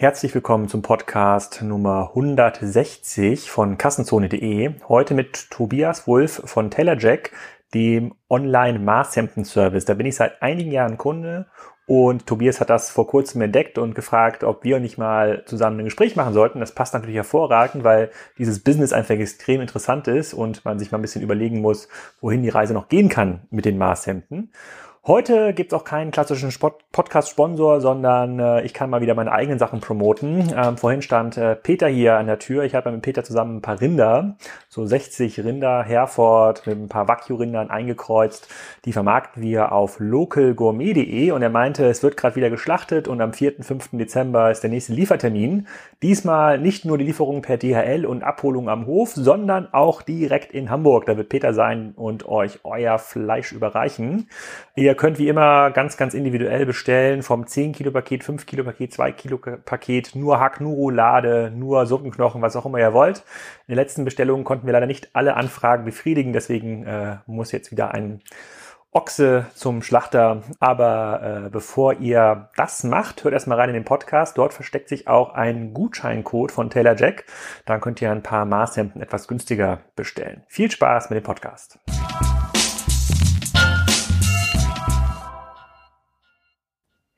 Herzlich willkommen zum Podcast Nummer 160 von Kassenzone.de. Heute mit Tobias Wulff von TaylorJack, dem Online-Maßhemden-Service. Da bin ich seit einigen Jahren Kunde und Tobias hat das vor kurzem entdeckt und gefragt, ob wir nicht mal zusammen ein Gespräch machen sollten. Das passt natürlich hervorragend, weil dieses Business einfach extrem interessant ist und man sich mal ein bisschen überlegen muss, wohin die Reise noch gehen kann mit den Maßhemden. Heute gibt's auch keinen klassischen Podcast-Sponsor, sondern äh, ich kann mal wieder meine eigenen Sachen promoten. Ähm, vorhin stand äh, Peter hier an der Tür. Ich habe mit Peter zusammen ein paar Rinder, so 60 Rinder Herford mit ein paar Wagyu-Rindern eingekreuzt. Die vermarkten wir auf localgourmet.de und er meinte, es wird gerade wieder geschlachtet und am 4. 5. Dezember ist der nächste Liefertermin. Diesmal nicht nur die Lieferung per DHL und Abholung am Hof, sondern auch direkt in Hamburg. Da wird Peter sein und euch euer Fleisch überreichen. Ihr könnt wie immer ganz, ganz individuell bestellen, vom 10 Kilo Paket, 5 Kilo Paket, 2 Kilo Paket, nur Hack, nur Roulade, nur Suppenknochen, was auch immer ihr wollt. In der letzten Bestellung konnten wir leider nicht alle Anfragen befriedigen, deswegen äh, muss jetzt wieder ein Ochse zum Schlachter. Aber äh, bevor ihr das macht, hört erstmal rein in den Podcast. Dort versteckt sich auch ein Gutscheincode von Taylor Jack. Dann könnt ihr ein paar Maßhemden etwas günstiger bestellen. Viel Spaß mit dem Podcast.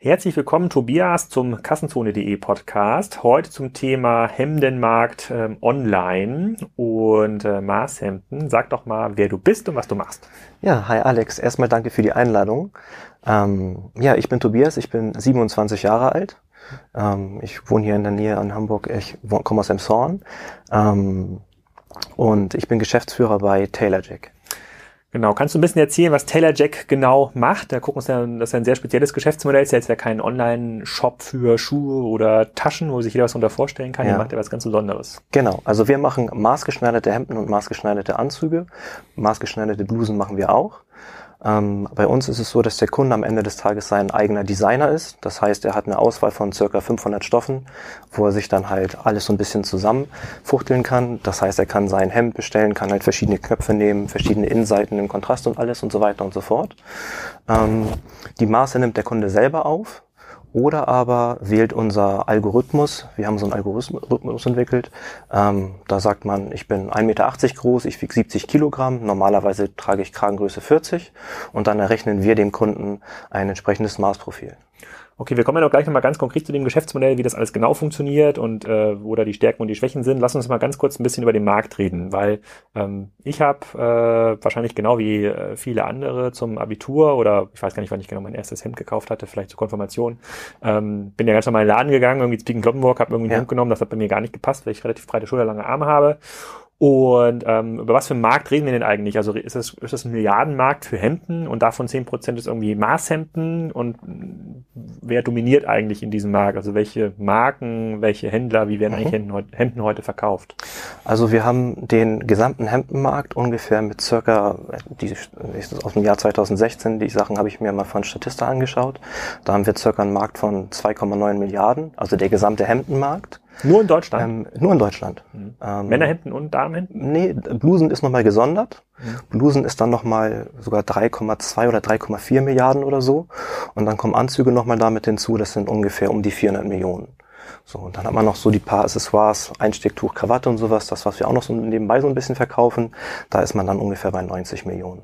Herzlich willkommen, Tobias, zum Kassenzone.de Podcast. Heute zum Thema Hemdenmarkt ähm, online und äh, Maßhemden. Sag doch mal, wer du bist und was du machst. Ja, hi Alex. Erstmal danke für die Einladung. Ähm, ja, ich bin Tobias, ich bin 27 Jahre alt. Ähm, ich wohne hier in der Nähe an Hamburg. Ich komme aus Emshorn. Ähm, und ich bin Geschäftsführer bei TaylorJack. Genau, kannst du ein bisschen erzählen, was Taylor Jack genau macht? Da gucken uns ja, das ist ein sehr spezielles Geschäftsmodell, ist ja jetzt ja kein Online-Shop für Schuhe oder Taschen, wo sich jeder was darunter vorstellen kann. Ja. Ihr macht ja was ganz Besonderes. Genau, also wir machen maßgeschneiderte Hemden und maßgeschneiderte Anzüge. Maßgeschneiderte Blusen machen wir auch. Ähm, bei uns ist es so, dass der Kunde am Ende des Tages sein eigener Designer ist. Das heißt, er hat eine Auswahl von circa 500 Stoffen, wo er sich dann halt alles so ein bisschen zusammenfuchteln kann. Das heißt, er kann sein Hemd bestellen, kann halt verschiedene Knöpfe nehmen, verschiedene Innenseiten im Kontrast und alles und so weiter und so fort. Ähm, die Maße nimmt der Kunde selber auf. Oder aber wählt unser Algorithmus, wir haben so einen Algorithmus entwickelt, ähm, da sagt man, ich bin 1,80 Meter groß, ich wiege 70 Kilogramm, normalerweise trage ich Kragengröße 40 und dann errechnen wir dem Kunden ein entsprechendes Maßprofil. Okay, wir kommen ja noch gleich nochmal ganz konkret zu dem Geschäftsmodell, wie das alles genau funktioniert und äh, wo da die Stärken und die Schwächen sind. Lass uns mal ganz kurz ein bisschen über den Markt reden, weil ähm, ich habe äh, wahrscheinlich genau wie äh, viele andere zum Abitur oder ich weiß gar nicht, wann ich genau mein erstes Hemd gekauft hatte, vielleicht zur Konfirmation, ähm, bin ja ganz normal in den Laden gegangen, irgendwie zu Piken Kloppenburg, habe irgendwie ein ja. Hemd genommen, das hat bei mir gar nicht gepasst, weil ich relativ breite Schulter, lange Arme habe und ähm, über was für einen Markt reden wir denn eigentlich? Also ist das, ist das ein Milliardenmarkt für Hemden und davon zehn Prozent ist irgendwie Maßhemden und wer dominiert eigentlich in diesem Markt? Also welche Marken, welche Händler, wie werden mhm. eigentlich Hemden, Hemden heute verkauft? Also wir haben den gesamten Hemdenmarkt ungefähr mit circa, die, aus dem Jahr 2016, die Sachen habe ich mir mal von Statista angeschaut. Da haben wir circa einen Markt von 2,9 Milliarden, also der gesamte Hemdenmarkt. Nur in Deutschland? Ähm, nur in Deutschland. Mhm. Ähm, Männerhemden und Damenhemden? Nee, Blusen ist nochmal gesondert. Mhm. Blusen ist dann nochmal sogar 3,2 oder 3,4 Milliarden oder so. Und dann kommen Anzüge nochmal damit hinzu, das sind ungefähr um die 400 Millionen. So, und dann hat man noch so die paar Accessoires, Einstecktuch, Krawatte und sowas, das, was wir auch noch so nebenbei so ein bisschen verkaufen. Da ist man dann ungefähr bei 90 Millionen.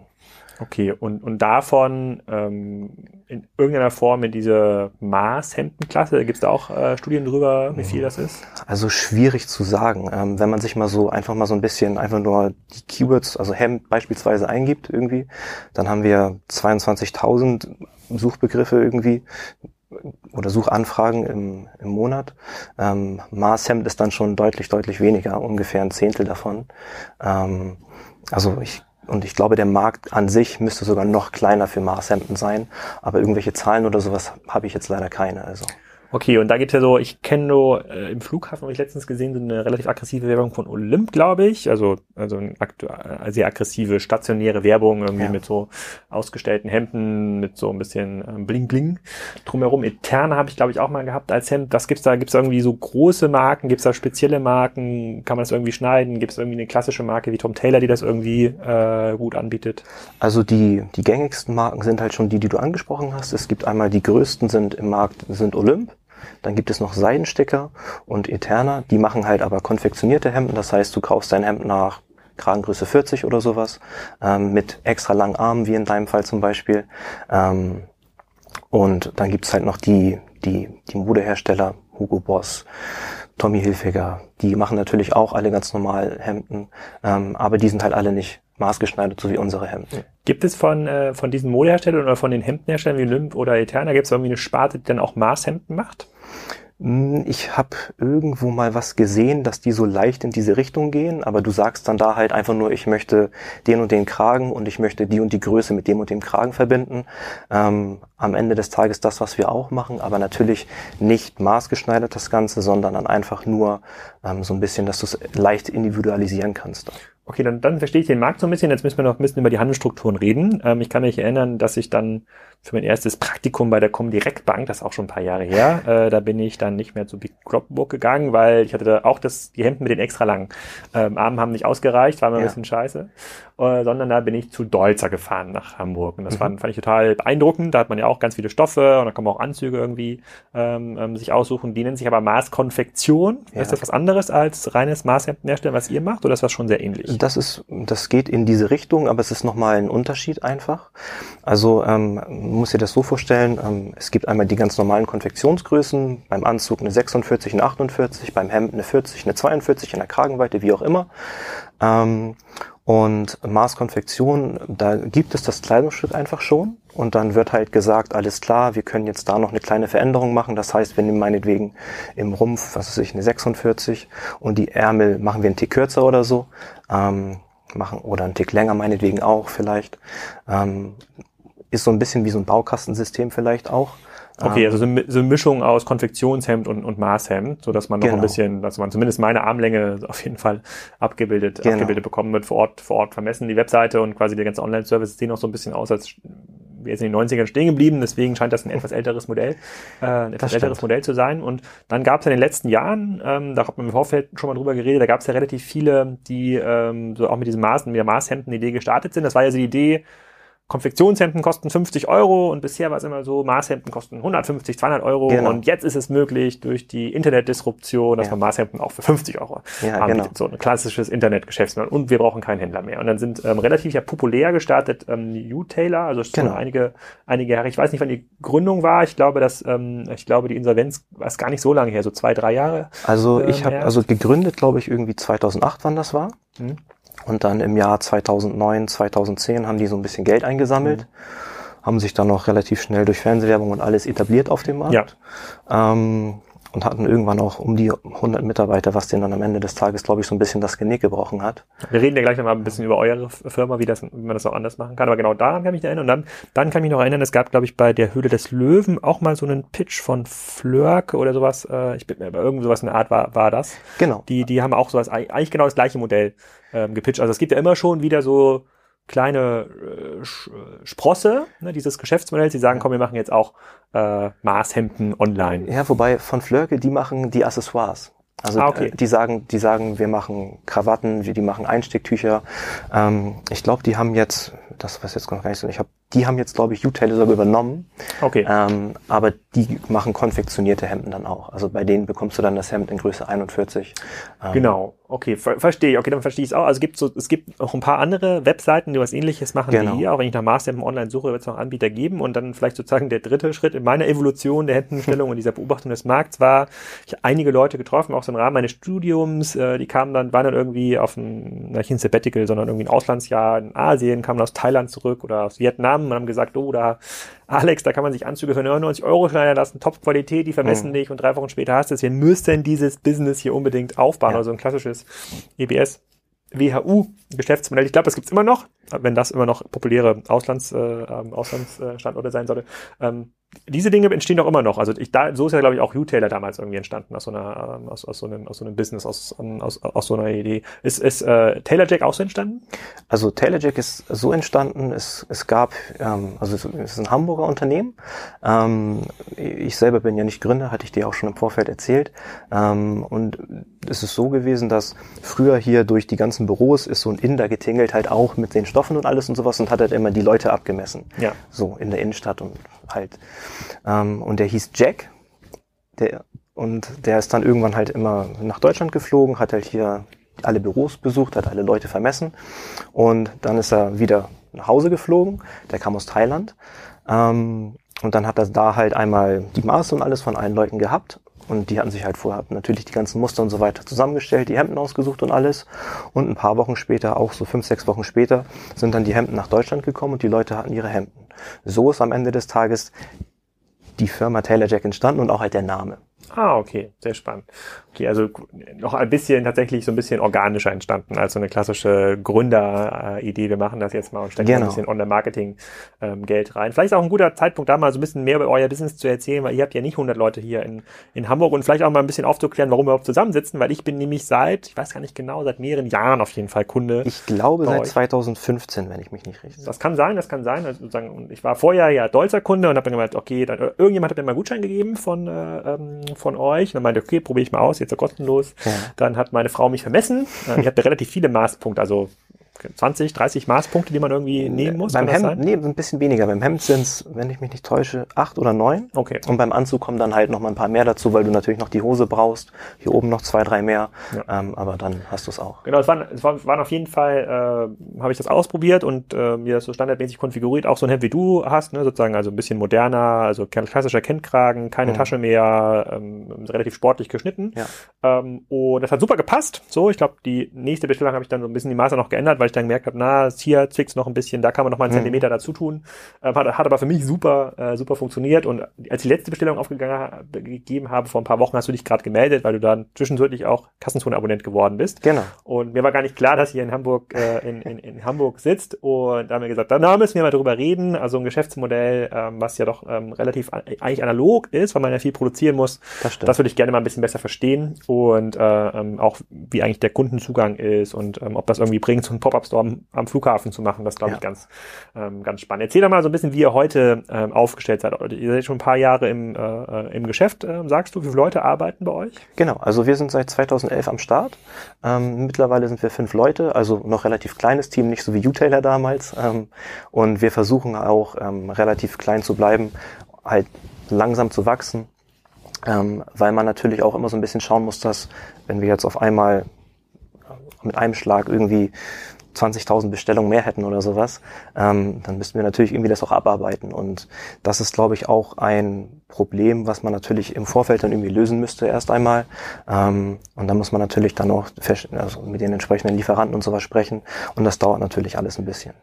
Okay, und, und davon ähm, in irgendeiner Form in diese Maßhemdenklasse, gibt es da auch äh, Studien drüber, wie viel das ist? Also schwierig zu sagen. Ähm, wenn man sich mal so einfach mal so ein bisschen einfach nur die Keywords, also Hemd beispielsweise eingibt irgendwie, dann haben wir 22.000 Suchbegriffe irgendwie oder Suchanfragen im, im Monat. Ähm, Maßhemd ist dann schon deutlich, deutlich weniger, ungefähr ein Zehntel davon. Ähm, also ich und ich glaube, der Markt an sich müsste sogar noch kleiner für Maßhemden sein. Aber irgendwelche Zahlen oder sowas habe ich jetzt leider keine. Also. Okay, und da gibt's ja so, ich kenne nur äh, im Flughafen, habe ich letztens gesehen, so eine relativ aggressive Werbung von Olymp, glaube ich. Also, also eine äh, sehr aggressive, stationäre Werbung, irgendwie ja. mit so ausgestellten Hemden, mit so ein bisschen ähm, Bling Bling drumherum. Eterna habe ich, glaube ich, auch mal gehabt als Hemd. Was gibt's da? Gibt's da irgendwie so große Marken? Gibt's da spezielle Marken? Kann man das irgendwie schneiden? Gibt's irgendwie eine klassische Marke wie Tom Taylor, die das irgendwie äh, gut anbietet? Also die, die gängigsten Marken sind halt schon die, die du angesprochen hast. Es gibt einmal die größten sind im Markt, sind Olymp. Dann gibt es noch Seidensticker und Eterna. Die machen halt aber konfektionierte Hemden. Das heißt, du kaufst dein Hemd nach Kragengröße 40 oder sowas, ähm, mit extra langen Armen, wie in deinem Fall zum Beispiel. Ähm, und dann gibt's halt noch die, die, die Modehersteller, Hugo Boss, Tommy Hilfiger, die machen natürlich auch alle ganz normal Hemden, ähm, aber die sind halt alle nicht maßgeschneidert, so wie unsere Hemden. Gibt es von, äh, von diesen Modeherstellern oder von den Hemdenherstellern wie Lymph oder Eterna, gibt es irgendwie eine Sparte, die dann auch Maßhemden macht? Hm, ich habe irgendwo mal was gesehen, dass die so leicht in diese Richtung gehen, aber du sagst dann da halt einfach nur, ich möchte den und den Kragen und ich möchte die und die Größe mit dem und dem Kragen verbinden. Ähm, am Ende des Tages das, was wir auch machen, aber natürlich nicht maßgeschneidert das Ganze, sondern dann einfach nur ähm, so ein bisschen, dass du es leicht individualisieren kannst. Okay, dann, dann verstehe ich den Markt so ein bisschen. Jetzt müssen wir noch ein bisschen über die Handelsstrukturen reden. Ähm, ich kann mich erinnern, dass ich dann für mein erstes Praktikum bei der Comdirect Bank, das ist auch schon ein paar Jahre her, äh, da bin ich dann nicht mehr zu Big Kloppenburg gegangen, weil ich hatte da auch das, die Hemden mit den extra langen ähm, Armen haben nicht ausgereicht, war mir ja. ein bisschen scheiße, äh, sondern da bin ich zu Dolzer gefahren nach Hamburg und das mhm. fand, fand ich total beeindruckend. Da hat man ja auch ganz viele Stoffe und da kann man auch Anzüge irgendwie ähm, ähm, sich aussuchen. Die nennen sich aber Maßkonfektion. Ja. Ist das was anderes als reines Maßhemden herstellen, was ihr macht, oder ist das schon sehr ähnlich? Das ist, das geht in diese Richtung, aber es ist nochmal ein Unterschied einfach. Also ähm, muss dir das so vorstellen, ähm, es gibt einmal die ganz normalen Konfektionsgrößen, beim Anzug eine 46, eine 48, beim Hemd eine 40, eine 42, in der Kragenweite, wie auch immer. Ähm, und Maßkonfektion, da gibt es das Kleidungsstück einfach schon. Und dann wird halt gesagt, alles klar, wir können jetzt da noch eine kleine Veränderung machen. Das heißt, wir nehmen meinetwegen im Rumpf, was weiß ich, eine 46 und die Ärmel machen wir einen Tick kürzer oder so. Ähm, machen oder einen Tick länger meinetwegen auch vielleicht. Ähm, ist so ein bisschen wie so ein Baukastensystem vielleicht auch. Okay, also so eine Mischung aus Konfektionshemd und, und Maßhemd, so dass man noch genau. ein bisschen, dass man zumindest meine Armlänge auf jeden Fall abgebildet, genau. abgebildet bekommen wird, vor Ort, vor Ort vermessen. Die Webseite und quasi der ganze Online-Service sehen auch so ein bisschen aus, als wir jetzt in den 90ern stehen geblieben, deswegen scheint das ein etwas älteres Modell, äh, ein etwas älteres Modell zu sein. Und dann gab es in den letzten Jahren, ähm, da hat man im Vorfeld schon mal drüber geredet, da gab es ja relativ viele, die ähm, so auch mit diesen Maßen, mit der Maßhemden-Idee gestartet sind. Das war ja so die Idee, Konfektionshemden kosten 50 Euro und bisher war es immer so, Maßhemden kosten 150, 200 Euro genau. und jetzt ist es möglich durch die Internetdisruption, dass ja. man Maßhemden auch für 50 Euro ja, anbietet. Genau. So ein klassisches Internetgeschäftsmodell und wir brauchen keinen Händler mehr. Und dann sind ähm, relativ ja populär gestartet ähm, U-Tailor, also genau. schon einige, einige Jahre. Ich weiß nicht, wann die Gründung war. Ich glaube, dass ähm, ich glaube, die Insolvenz war es gar nicht so lange her, so zwei, drei Jahre. Also ich ähm, habe also gegründet, glaube ich, irgendwie 2008, wann das war. Hm. Und dann im Jahr 2009, 2010 haben die so ein bisschen Geld eingesammelt, mhm. haben sich dann noch relativ schnell durch Fernsehwerbung und alles etabliert auf dem Markt. Ja. Ähm, und hatten irgendwann auch um die 100 Mitarbeiter, was denen dann am Ende des Tages, glaube ich, so ein bisschen das Genick gebrochen hat. Wir reden ja gleich nochmal ein bisschen über eure Firma, wie, das, wie man das auch anders machen kann. Aber genau daran kann ich mich erinnern. Und dann, dann kann ich mich noch erinnern, es gab, glaube ich, bei der Höhle des Löwen auch mal so einen Pitch von Flörke oder sowas. Äh, ich bin mir, irgend sowas in der Art war, war das. Genau. Die, die haben auch sowas, eigentlich genau das gleiche Modell ähm, gepitcht. Also es gibt ja immer schon wieder so kleine äh, Sprosse ne, dieses Geschäftsmodells. Sie sagen, komm, wir machen jetzt auch äh, Maßhemden online. Ja, wobei von Flörke, die machen die Accessoires. Also ah, okay. Äh, die sagen, die sagen, wir machen Krawatten, die machen Einstecktücher. Ähm, ich glaube, die haben jetzt, das weiß jetzt noch gar nicht so, ich habe die haben jetzt, glaube ich, U-Tail sogar übernommen. Okay. Ähm, aber die machen konfektionierte Hemden dann auch. Also bei denen bekommst du dann das Hemd in Größe 41. Ähm, genau. Okay, ver verstehe ich. Okay, dann verstehe ich es auch. Also es gibt so, es gibt auch ein paar andere Webseiten, die was ähnliches machen genau. wie hier. Auch wenn ich nach Maßhemden online suche, wird es noch Anbieter geben. Und dann vielleicht sozusagen der dritte Schritt in meiner Evolution der Hemdenstellung und dieser Beobachtung des Markts war, ich habe einige Leute getroffen, auch so im Rahmen meines Studiums, äh, die kamen dann, waren dann irgendwie auf ein, nicht ein Sabbatical, sondern irgendwie ein Auslandsjahr in Asien, kamen aus Thailand zurück oder aus Vietnam und haben gesagt, oh, da, Alex, da kann man sich Anzüge für 99 Euro schneiden lassen, Top-Qualität, die vermessen mhm. dich und drei Wochen später hast du es. Wir müssen dieses Business hier unbedingt aufbauen, ja. also ein klassisches EBS. WHU-Geschäftsmodell. Ich glaube, das gibt's immer noch, wenn das immer noch populäre Auslands, äh, ähm, Auslandsstandorte sein sollte. Ähm, diese Dinge entstehen doch immer noch. Also ich, da, so ist ja, glaube ich, auch U-Tailor damals irgendwie entstanden, aus so einer, ähm, aus, aus, so einem, aus so einem Business, aus, aus, aus so einer Idee. Ist, ist äh, Taylor Jack auch so entstanden? Also Taylor Jack ist so entstanden, es, es gab, ähm, also es ist ein Hamburger Unternehmen. Ähm, ich selber bin ja nicht Gründer, hatte ich dir auch schon im Vorfeld erzählt. Ähm, und es ist so gewesen, dass früher hier durch die ganzen Büros ist so ein Inder getingelt halt auch mit den Stoffen und alles und sowas und hat halt immer die Leute abgemessen. Ja. So in der Innenstadt und halt. Ähm, und der hieß Jack. Der, und der ist dann irgendwann halt immer nach Deutschland geflogen, hat halt hier alle Büros besucht, hat alle Leute vermessen und dann ist er wieder nach Hause geflogen. Der kam aus Thailand. Ähm, und dann hat er da halt einmal die Maße und alles von allen Leuten gehabt. Und die hatten sich halt vorher natürlich die ganzen Muster und so weiter zusammengestellt, die Hemden ausgesucht und alles. Und ein paar Wochen später, auch so fünf, sechs Wochen später, sind dann die Hemden nach Deutschland gekommen und die Leute hatten ihre Hemden. So ist am Ende des Tages die Firma Taylor Jack entstanden und auch halt der Name. Ah, okay, sehr spannend. Okay, also noch ein bisschen tatsächlich so ein bisschen organischer entstanden als so eine klassische Gründeridee. Wir machen das jetzt mal und stecken genau. ein bisschen Online-Marketing-Geld ähm, rein. Vielleicht auch ein guter Zeitpunkt, da mal so ein bisschen mehr über euer Business zu erzählen, weil ihr habt ja nicht 100 Leute hier in, in Hamburg und vielleicht auch mal ein bisschen aufzuklären, warum wir überhaupt zusammensitzen, weil ich bin nämlich seit, ich weiß gar nicht genau, seit mehreren Jahren auf jeden Fall Kunde. Ich glaube seit euch. 2015, wenn ich mich nicht richtig. Das kann sein, das kann sein. Also sozusagen, ich war vorher ja Dolzer Kunde und habe dann gemeint, okay, dann, irgendjemand hat mir mal einen Gutschein gegeben von, äh, ähm, von euch. Und dann meinte, okay, probiere ich mal aus, jetzt so kostenlos. Ja. Dann hat meine Frau mich vermessen. Äh, ich hatte relativ viele Maßpunkte, also 20, 30 Maßpunkte, die man irgendwie nehmen muss? Beim Hemd, nee, ein bisschen weniger. Beim Hemd sind es, wenn ich mich nicht täusche, acht oder neun. Okay. Und beim Anzug kommen dann halt noch mal ein paar mehr dazu, weil du natürlich noch die Hose brauchst. Hier oben noch zwei, drei mehr. Ja. Ähm, aber dann hast du es auch. Genau, es waren, es waren auf jeden Fall, äh, habe ich das ausprobiert und äh, mir das so standardmäßig konfiguriert. Auch so ein Hemd wie du hast, ne, sozusagen, also ein bisschen moderner, also klassischer Kendkragen, keine mhm. Tasche mehr, ähm, relativ sportlich geschnitten. Ja. Ähm, und das hat super gepasst. So, ich glaube, die nächste Bestellung habe ich dann so ein bisschen die Maße noch geändert, weil ich dann gemerkt habe, na, hier zwickt noch ein bisschen, da kann man noch mal einen mhm. Zentimeter dazu tun. Ähm, hat, hat aber für mich super, äh, super funktioniert. Und als ich die letzte Bestellung aufgegangen gegeben habe, vor ein paar Wochen hast du dich gerade gemeldet, weil du dann zwischendurch auch Kassenzone-Abonnent geworden bist. Genau. Und mir war gar nicht klar, dass ihr in Hamburg, äh, in, in, in Hamburg sitzt. Und da haben wir gesagt, da müssen wir mal drüber reden. Also ein Geschäftsmodell, ähm, was ja doch ähm, relativ eigentlich analog ist, weil man ja viel produzieren muss. Das, das würde ich gerne mal ein bisschen besser verstehen. Und äh, ähm, auch wie eigentlich der Kundenzugang ist und ähm, ob das irgendwie bringt, so ein Pop-Up-Store am, am Flughafen zu machen. Das glaube ich ganz, ähm, ganz spannend. Erzähl doch mal so ein bisschen, wie ihr heute ähm, aufgestellt seid. Ihr seid schon ein paar Jahre im, äh, äh im Geschäft, äh, sagst du. Wie viele Leute arbeiten bei euch? Genau, also wir sind seit 2011 am Start. Ähm, mittlerweile sind wir fünf Leute, also noch relativ kleines Team, nicht so wie U-Taylor damals. Ähm, und wir versuchen auch ähm, relativ klein zu bleiben, halt langsam zu wachsen. Ähm, weil man natürlich auch immer so ein bisschen schauen muss, dass wenn wir jetzt auf einmal mit einem Schlag irgendwie 20.000 Bestellungen mehr hätten oder sowas, ähm, dann müssten wir natürlich irgendwie das auch abarbeiten. Und das ist, glaube ich, auch ein Problem, was man natürlich im Vorfeld dann irgendwie lösen müsste erst einmal. Ähm, und dann muss man natürlich dann auch also mit den entsprechenden Lieferanten und sowas sprechen. Und das dauert natürlich alles ein bisschen.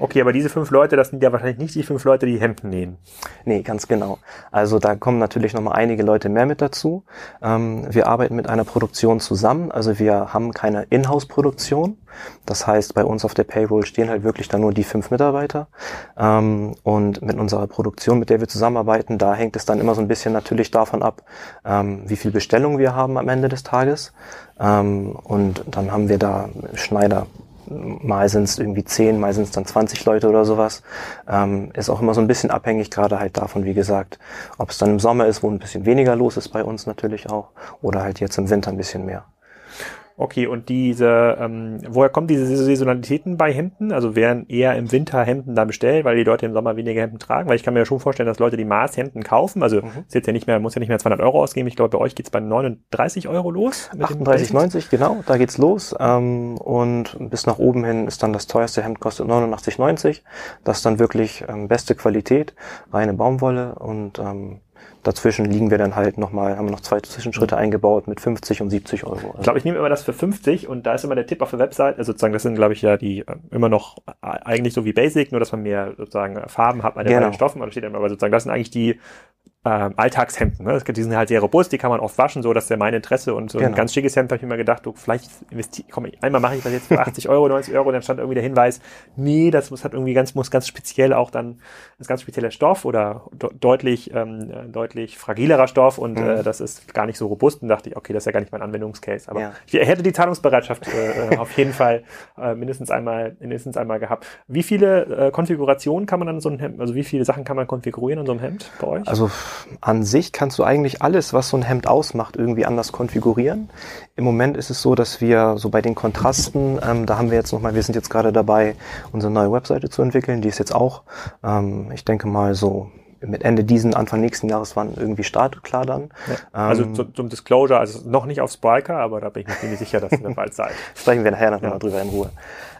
Okay, aber diese fünf Leute, das sind ja wahrscheinlich nicht die fünf Leute, die Hemden nähen. Nee, ganz genau. Also da kommen natürlich nochmal einige Leute mehr mit dazu. Ähm, wir arbeiten mit einer Produktion zusammen. Also wir haben keine Inhouse-Produktion. Das heißt, bei uns auf der Payroll stehen halt wirklich dann nur die fünf Mitarbeiter. Ähm, und mit unserer Produktion, mit der wir zusammenarbeiten, da hängt es dann immer so ein bisschen natürlich davon ab, ähm, wie viel Bestellung wir haben am Ende des Tages. Ähm, und dann haben wir da Schneider, mal sind es irgendwie zehn, mal sind es dann 20 Leute oder sowas. Ähm, ist auch immer so ein bisschen abhängig, gerade halt davon, wie gesagt, ob es dann im Sommer ist, wo ein bisschen weniger los ist bei uns natürlich auch, oder halt jetzt im Winter ein bisschen mehr. Okay, und diese, ähm, woher kommen diese Saisonalitäten bei Hemden? Also werden eher im Winter Hemden da bestellt, weil die Leute im Sommer weniger Hemden tragen? Weil ich kann mir ja schon vorstellen, dass Leute die Maßhemden kaufen. Also mhm. ist jetzt ja nicht mehr, muss ja nicht mehr 200 Euro ausgeben. Ich glaube, bei euch geht's bei 39 Euro los. 38,90, genau, da geht's los. Ähm, und bis nach oben hin ist dann das teuerste Hemd kostet 89,90. Das ist dann wirklich ähm, beste Qualität, reine Baumwolle und ähm, Dazwischen liegen wir dann halt nochmal, haben wir noch zwei Zwischenschritte mhm. eingebaut mit 50 und 70 Euro. Also ich glaube, ich nehme immer das für 50 und da ist immer der Tipp auf der Website, also sozusagen, das sind, glaube ich, ja die äh, immer noch äh, eigentlich so wie Basic, nur dass man mehr sozusagen Farben hat bei den genau. Stoffen, und steht immer, aber sozusagen, das sind eigentlich die ähm, Alltagshemden. Ne? Die sind halt sehr robust, die kann man oft waschen, so dass der mein Interesse und so genau. ein ganz schickes Hemd habe ich mir gedacht, du, vielleicht investiere, komm, einmal mache ich das jetzt für 80 Euro, 90 Euro, dann stand irgendwie der Hinweis, nee, das muss halt irgendwie ganz, muss ganz speziell auch dann, ist ganz spezieller Stoff oder de deutlich, ähm, deutlich fragilerer Stoff und mhm. äh, das ist gar nicht so robust und dachte ich, okay, das ist ja gar nicht mein Anwendungscase. Aber ja. ich hätte die Zahlungsbereitschaft äh, äh, auf jeden Fall äh, mindestens einmal, mindestens einmal gehabt. Wie viele äh, Konfigurationen kann man an so einem Hemd, also wie viele Sachen kann man konfigurieren an so einem Hemd bei euch? Also an sich kannst du eigentlich alles, was so ein Hemd ausmacht, irgendwie anders konfigurieren. Im Moment ist es so, dass wir so bei den Kontrasten, ähm, da haben wir jetzt nochmal, wir sind jetzt gerade dabei, unsere neue Webseite zu entwickeln. Die ist jetzt auch, ähm, ich denke mal so mit Ende diesen, Anfang nächsten Jahres waren irgendwie startklar dann. Ja. Also ähm, zum, zum Disclosure, also noch nicht auf Spiker, aber da bin ich mir ziemlich sicher, dass ihr bald seid. Sprechen wir nachher noch ja. mal drüber in Ruhe.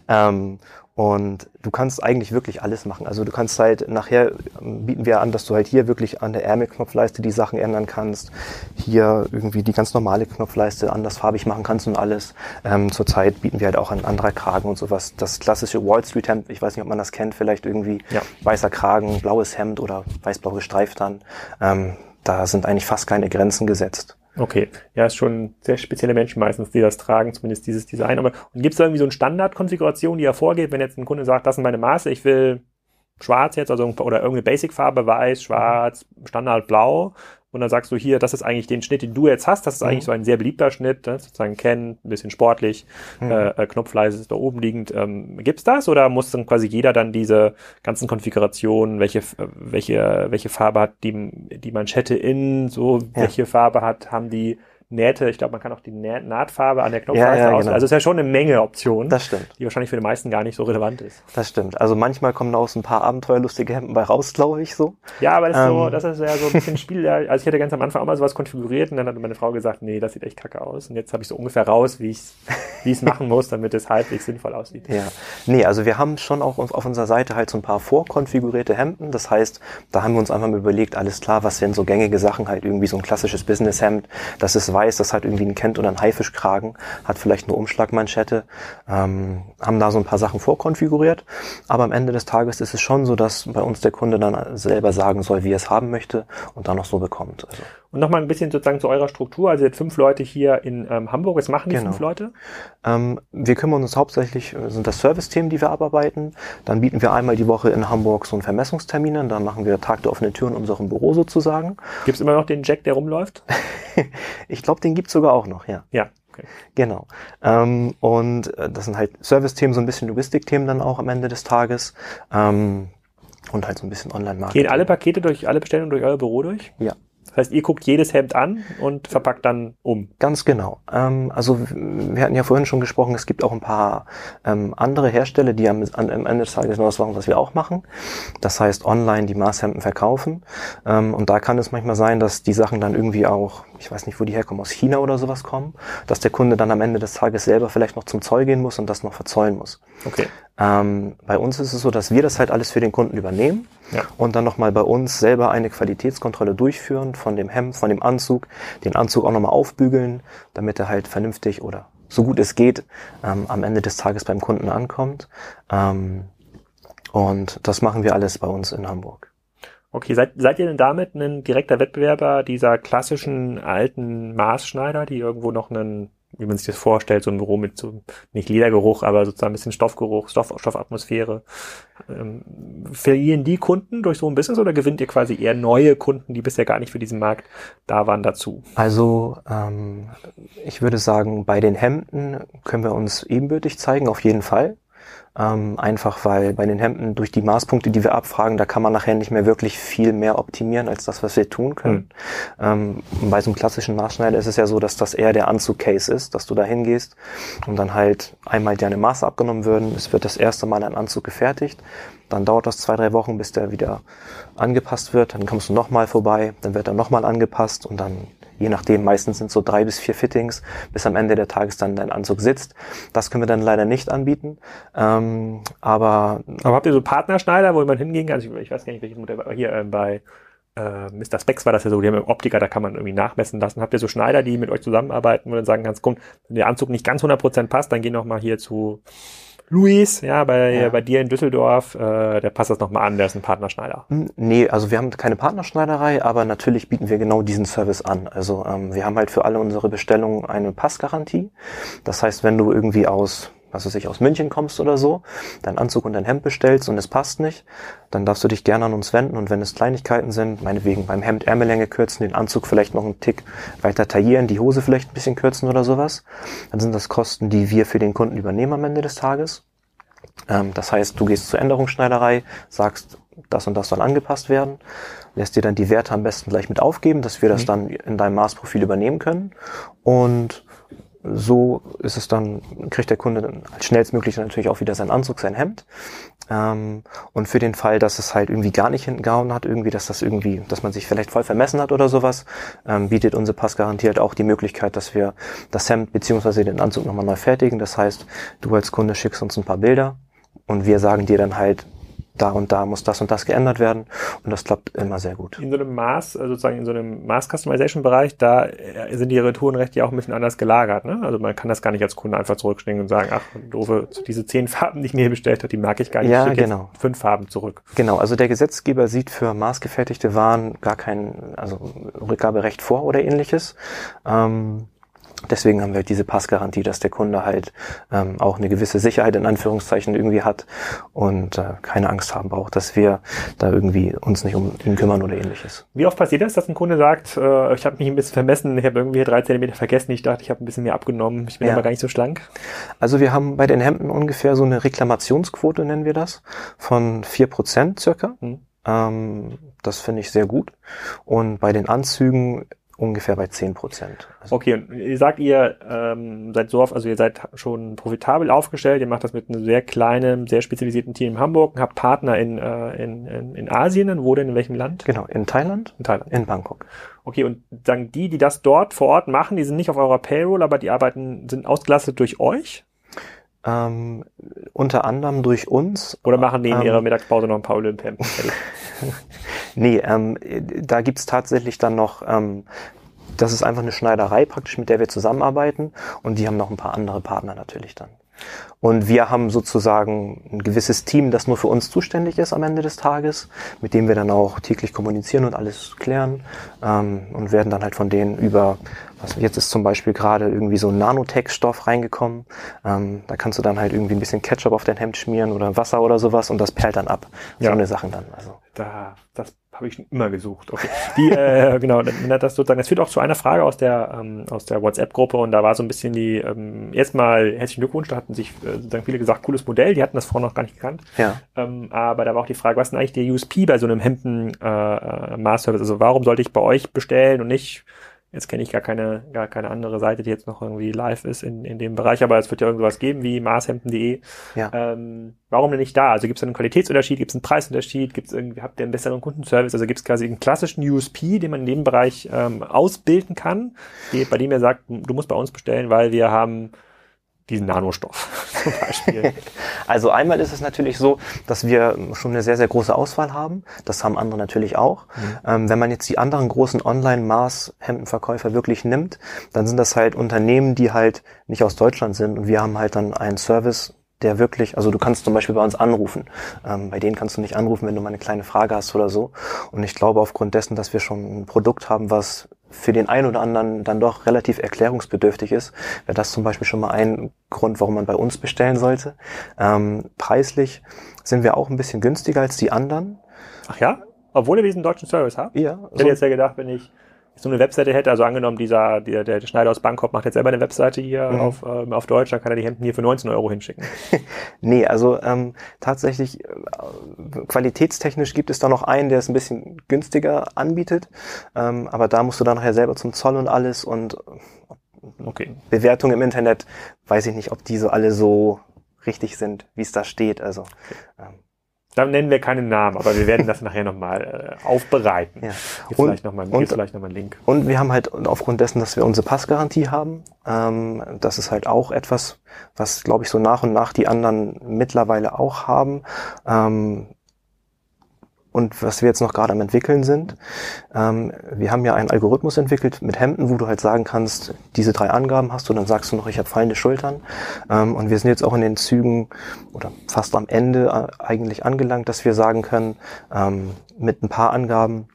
Ähm, und du kannst eigentlich wirklich alles machen. Also du kannst halt, nachher bieten wir an, dass du halt hier wirklich an der Ärmelknopfleiste die Sachen ändern kannst. Hier irgendwie die ganz normale Knopfleiste andersfarbig machen kannst und alles. Ähm, zurzeit bieten wir halt auch an anderer Kragen und sowas. Das klassische Wall Street Hemd, ich weiß nicht, ob man das kennt, vielleicht irgendwie ja. weißer Kragen, blaues Hemd oder weiß-blau gestreift dann. Ähm, da sind eigentlich fast keine Grenzen gesetzt. Okay, ja, ist schon sehr spezielle Menschen meistens, die das tragen, zumindest dieses Design. Aber und gibt es da irgendwie so eine Standardkonfiguration, die hervorgeht, wenn jetzt ein Kunde sagt, das sind meine Maße, ich will schwarz jetzt, also oder irgendeine Basic-Farbe, weiß, schwarz, Standard blau, und dann sagst du hier, das ist eigentlich den Schnitt, den du jetzt hast, das ist mhm. eigentlich so ein sehr beliebter Schnitt, ne? sozusagen Ken, ein bisschen sportlich, mhm. äh, äh Knopfleise ist da oben liegend. Ähm, gibt's das oder muss dann quasi jeder dann diese ganzen Konfigurationen, welche, welche, welche Farbe hat die, die Manschette in, so, ja. welche Farbe hat, haben die Nähte, ich glaube, man kann auch die Nahtfarbe an der Knopfleiste ja, ja, aus. Genau. Also es ist ja schon eine Menge Optionen. Das stimmt. Die wahrscheinlich für die meisten gar nicht so relevant ist. Das stimmt. Also manchmal kommen da auch so ein paar abenteuerlustige Hemden bei raus, glaube ich, so. Ja, aber das ist, ähm. so, das ist ja so ein bisschen Spiel. Also ich hatte ganz am Anfang auch mal sowas konfiguriert und dann hat meine Frau gesagt, nee, das sieht echt kacke aus. Und jetzt habe ich so ungefähr raus, wie ich es machen muss, damit es halbwegs sinnvoll aussieht. Ja. Nee, also wir haben schon auch auf unserer Seite halt so ein paar vorkonfigurierte Hemden. Das heißt, da haben wir uns einfach mal überlegt, alles klar, was sind so gängige Sachen halt irgendwie so ein klassisches Businesshemd. Das ist weiß, das hat irgendwie ein kennt oder ein Haifischkragen, hat vielleicht eine Umschlagmanschette, ähm, haben da so ein paar Sachen vorkonfiguriert. Aber am Ende des Tages ist es schon so, dass bei uns der Kunde dann selber sagen soll, wie er es haben möchte und dann noch so bekommt. Also. Und nochmal ein bisschen sozusagen zu eurer Struktur. Also ihr habt fünf Leute hier in ähm, Hamburg. Was machen die genau. fünf Leute? Ähm, wir kümmern uns hauptsächlich, äh, sind das Service-Themen, die wir abarbeiten. Dann bieten wir einmal die Woche in Hamburg so einen Vermessungstermin an. Dann machen wir Tag der offenen Türen in unserem Büro sozusagen. Gibt es immer noch den Jack, der rumläuft? ich glaube, den gibt's sogar auch noch, ja. Ja. Okay. Genau. Ähm, und äh, das sind halt Service-Themen, so ein bisschen Logistik-Themen dann auch am Ende des Tages. Ähm, und halt so ein bisschen Online-Marketing. Gehen alle Pakete durch, alle Bestellungen durch euer Büro durch? Ja. Das heißt, ihr guckt jedes Hemd an und verpackt dann um. Ganz genau. Ähm, also wir hatten ja vorhin schon gesprochen, es gibt auch ein paar ähm, andere Hersteller, die am, am Ende des Tages noch das machen, was wir auch machen. Das heißt, online die Maßhemden verkaufen. Ähm, und da kann es manchmal sein, dass die Sachen dann irgendwie auch, ich weiß nicht, wo die herkommen, aus China oder sowas kommen, dass der Kunde dann am Ende des Tages selber vielleicht noch zum Zoll gehen muss und das noch verzollen muss. Okay. Ähm, bei uns ist es so, dass wir das halt alles für den Kunden übernehmen ja. und dann nochmal bei uns selber eine Qualitätskontrolle durchführen von dem Hemd, von dem Anzug, den Anzug auch nochmal aufbügeln, damit er halt vernünftig oder so gut es geht ähm, am Ende des Tages beim Kunden ankommt. Ähm, und das machen wir alles bei uns in Hamburg. Okay, seid, seid ihr denn damit ein direkter Wettbewerber dieser klassischen alten Maßschneider, die irgendwo noch einen wie man sich das vorstellt, so ein Büro mit so, nicht Ledergeruch, aber sozusagen ein bisschen Stoffgeruch, Stoff, Stoffatmosphäre. Ähm, verlieren die Kunden durch so ein Business oder gewinnt ihr quasi eher neue Kunden, die bisher gar nicht für diesen Markt da waren, dazu? Also ähm, ich würde sagen, bei den Hemden können wir uns ebenbürtig zeigen, auf jeden Fall. Ähm, einfach weil bei den Hemden durch die Maßpunkte, die wir abfragen, da kann man nachher nicht mehr wirklich viel mehr optimieren als das, was wir tun können. Mhm. Ähm, bei so einem klassischen Maßschneider ist es ja so, dass das eher der Anzug-Case ist, dass du da hingehst und dann halt einmal deine Maße abgenommen würden. Es wird das erste Mal ein Anzug gefertigt. Dann dauert das zwei, drei Wochen, bis der wieder angepasst wird. Dann kommst du nochmal vorbei, dann wird er nochmal angepasst und dann je nachdem, meistens sind so drei bis vier Fittings, bis am Ende der Tages dann dein Anzug sitzt. Das können wir dann leider nicht anbieten. Ähm, aber, aber habt ihr so Partnerschneider, wo man hingehen kann? Also ich, ich weiß gar nicht, welches Modell hier äh, bei äh, Mr. Specs war das ja so, die haben Optiker, da kann man irgendwie nachmessen lassen. Habt ihr so Schneider, die mit euch zusammenarbeiten, wo dann sagen kannst, komm, wenn der Anzug nicht ganz 100% passt, dann geh noch mal hier zu Luis, ja, bei, ja. bei dir in Düsseldorf, äh, der passt das nochmal an, der ist ein Partnerschneider. Hm, nee, also wir haben keine Partnerschneiderei, aber natürlich bieten wir genau diesen Service an. Also ähm, wir haben halt für alle unsere Bestellungen eine Passgarantie. Das heißt, wenn du irgendwie aus was weiß ich, aus München kommst oder so, deinen Anzug und dein Hemd bestellst und es passt nicht, dann darfst du dich gerne an uns wenden und wenn es Kleinigkeiten sind, meinetwegen beim Hemd Ärmellänge kürzen, den Anzug vielleicht noch einen Tick weiter taillieren, die Hose vielleicht ein bisschen kürzen oder sowas, dann sind das Kosten, die wir für den Kunden übernehmen am Ende des Tages. Ähm, das heißt, du gehst zur Änderungsschneiderei, sagst, das und das soll angepasst werden, lässt dir dann die Werte am besten gleich mit aufgeben, dass wir das mhm. dann in deinem Maßprofil übernehmen können und so ist es dann, kriegt der Kunde dann schnellstmöglich natürlich auch wieder seinen Anzug, sein Hemd. Ähm, und für den Fall, dass es halt irgendwie gar nicht hinten gehauen hat, irgendwie, dass das irgendwie, dass man sich vielleicht voll vermessen hat oder sowas, ähm, bietet unsere Passgarantie halt auch die Möglichkeit, dass wir das Hemd beziehungsweise den Anzug nochmal neu fertigen. Das heißt, du als Kunde schickst uns ein paar Bilder und wir sagen dir dann halt, da und da muss das und das geändert werden und das klappt immer sehr gut. In so einem Maß, also sozusagen in so einem Maß-Customization-Bereich, da äh, sind die Retourenrechte ja auch ein bisschen anders gelagert. Ne? Also man kann das gar nicht als Kunde einfach zurückstellen und sagen, ach, doofe, diese zehn Farben, die ich mir bestellt habe, die mag ich gar nicht. Ja, genau. Fünf Farben zurück. Genau, also der Gesetzgeber sieht für maßgefertigte Waren gar kein, also Rückgaberecht vor oder ähnliches. Ähm, Deswegen haben wir diese Passgarantie, dass der Kunde halt ähm, auch eine gewisse Sicherheit in Anführungszeichen irgendwie hat und äh, keine Angst haben braucht, dass wir da irgendwie uns nicht um ihn kümmern oder ähnliches. Wie oft passiert das, dass ein Kunde sagt, äh, ich habe mich ein bisschen vermessen, ich habe irgendwie drei Zentimeter vergessen, ich dachte, ich habe ein bisschen mehr abgenommen, ich bin ja. aber gar nicht so schlank? Also wir haben bei den Hemden ungefähr so eine Reklamationsquote, nennen wir das, von vier Prozent circa. Hm. Ähm, das finde ich sehr gut. Und bei den Anzügen ungefähr bei 10 Prozent. Also okay, und ihr sagt, ihr ähm, seid so auf, also ihr seid schon profitabel aufgestellt, ihr macht das mit einem sehr kleinen, sehr spezialisierten Team in Hamburg, habt Partner in, äh, in, in, in Asien, wo denn, in welchem Land? Genau, in Thailand. In Thailand. In Bangkok. Okay, und sagen die, die das dort vor Ort machen, die sind nicht auf eurer Payroll, aber die arbeiten, sind ausgelastet durch euch? Ähm, unter anderem durch uns. Oder machen die in ähm, ihrer Mittagspause noch ein paar Olympien? nee, ähm, da gibt's tatsächlich dann noch, ähm, das ist einfach eine Schneiderei praktisch, mit der wir zusammenarbeiten und die haben noch ein paar andere Partner natürlich dann. Und wir haben sozusagen ein gewisses Team, das nur für uns zuständig ist am Ende des Tages, mit dem wir dann auch täglich kommunizieren und alles klären ähm, und werden dann halt von denen über, was jetzt ist zum Beispiel gerade irgendwie so ein Nanotech-Stoff reingekommen. Ähm, da kannst du dann halt irgendwie ein bisschen Ketchup auf dein Hemd schmieren oder Wasser oder sowas und das perlt dann ab. Ja. So eine Sachen dann. Also. Da, das habe ich schon immer gesucht. Okay. Die, äh, genau, das sozusagen, das führt auch zu einer Frage aus der, ähm, aus der WhatsApp-Gruppe und da war so ein bisschen die, ähm, erstmal herzlichen Glückwunsch, da hatten sich äh, sozusagen viele gesagt, cooles Modell, die hatten das vorher noch gar nicht gekannt. Ja. Ähm, aber da war auch die Frage, was ist denn eigentlich der USP bei so einem Hemden äh, äh, Maß-Service? Also warum sollte ich bei euch bestellen und nicht Jetzt kenne ich gar keine, gar keine andere Seite, die jetzt noch irgendwie live ist in, in dem Bereich, aber es wird ja irgendwas geben wie maßhemden.de. Ja. Ähm, warum denn nicht da? Also gibt es einen Qualitätsunterschied, gibt es einen Preisunterschied, gibt es irgendwie, habt ihr einen besseren Kundenservice? Also gibt es quasi einen klassischen USP, den man in dem Bereich ähm, ausbilden kann, die, bei dem ihr sagt, du musst bei uns bestellen, weil wir haben diesen Nanostoff zum Beispiel? Also einmal ist es natürlich so, dass wir schon eine sehr, sehr große Auswahl haben. Das haben andere natürlich auch. Mhm. Ähm, wenn man jetzt die anderen großen Online-Maß-Hemdenverkäufer wirklich nimmt, dann sind das halt Unternehmen, die halt nicht aus Deutschland sind und wir haben halt dann einen Service, der wirklich, also du kannst zum Beispiel bei uns anrufen. Ähm, bei denen kannst du nicht anrufen, wenn du mal eine kleine Frage hast oder so. Und ich glaube aufgrund dessen, dass wir schon ein Produkt haben, was für den einen oder anderen dann doch relativ erklärungsbedürftig ist, wäre das zum Beispiel schon mal ein Grund, warum man bei uns bestellen sollte. Ähm, preislich sind wir auch ein bisschen günstiger als die anderen. Ach ja? Obwohl ihr diesen deutschen Service habt? Ja. Ich hätte jetzt ja gedacht, wenn ich so eine Webseite hätte, also angenommen, dieser, der, der Schneider aus Bangkok macht jetzt selber eine Webseite hier mhm. auf, ähm, auf Deutsch, dann kann er die Hemden hier für 19 Euro hinschicken. nee, also ähm, tatsächlich äh, qualitätstechnisch gibt es da noch einen, der es ein bisschen günstiger anbietet, ähm, aber da musst du dann nachher selber zum Zoll und alles und okay. Bewertungen im Internet, weiß ich nicht, ob die so alle so richtig sind, wie es da steht. Also okay. ähm, dann nennen wir keinen Namen, aber wir werden das nachher nochmal äh, aufbereiten. Ja. Gibt und, vielleicht nochmal noch einen Link. Und wir haben halt aufgrund dessen, dass wir unsere Passgarantie haben, ähm, das ist halt auch etwas, was, glaube ich, so nach und nach die anderen mittlerweile auch haben. Ähm, und was wir jetzt noch gerade am entwickeln sind. Ähm, wir haben ja einen Algorithmus entwickelt mit Hemden, wo du halt sagen kannst, diese drei Angaben hast du, dann sagst du noch, ich habe fallende Schultern. Ähm, und wir sind jetzt auch in den Zügen oder fast am Ende äh, eigentlich angelangt, dass wir sagen können, ähm, mit ein paar Angaben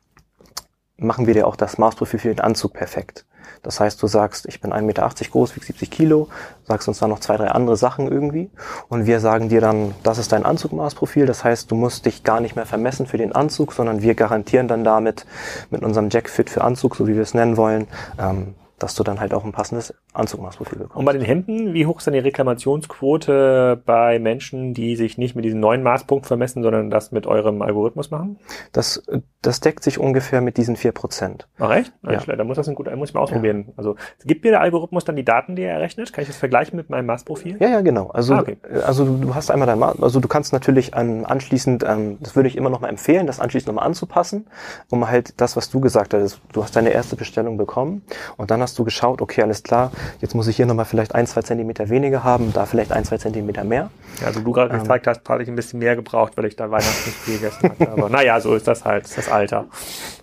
machen wir dir auch das Maßprofil für den Anzug perfekt. Das heißt, du sagst, ich bin 1,80 Meter groß, wiege 70 Kilo, sagst uns dann noch zwei, drei andere Sachen irgendwie und wir sagen dir dann, das ist dein Anzugmaßprofil. Das heißt, du musst dich gar nicht mehr vermessen für den Anzug, sondern wir garantieren dann damit mit unserem Jackfit für Anzug, so wie wir es nennen wollen, ähm, dass du dann halt auch ein passendes Anzugmaßprofil bekommst. Und bei den Hemden, wie hoch ist dann die Reklamationsquote bei Menschen, die sich nicht mit diesem neuen Maßpunkt vermessen, sondern das mit eurem Algorithmus machen? Das, das deckt sich ungefähr mit diesen vier Prozent. Ach echt? Ja. Da muss das ein gut, muss ich mal ausprobieren. Ja. Also gibt mir der Algorithmus dann die Daten, die er errechnet? Kann ich das vergleichen mit meinem Maßprofil? Ja, ja, genau. Also, ah, okay. also du hast einmal dein Maß, also du kannst natürlich an, anschließend, ähm, das würde ich immer noch mal empfehlen, das anschließend nochmal anzupassen, um halt das, was du gesagt hast, du hast deine erste Bestellung bekommen und dann hast du geschaut, okay, alles klar, jetzt muss ich hier nochmal vielleicht ein, zwei Zentimeter weniger haben, da vielleicht ein, zwei Zentimeter mehr. Ja, also du gerade ähm, gezeigt hast, habe ich ein bisschen mehr gebraucht, weil ich da Weihnachten nicht viel gegessen hatte. Aber naja, so ist das halt, das, ist das Alter.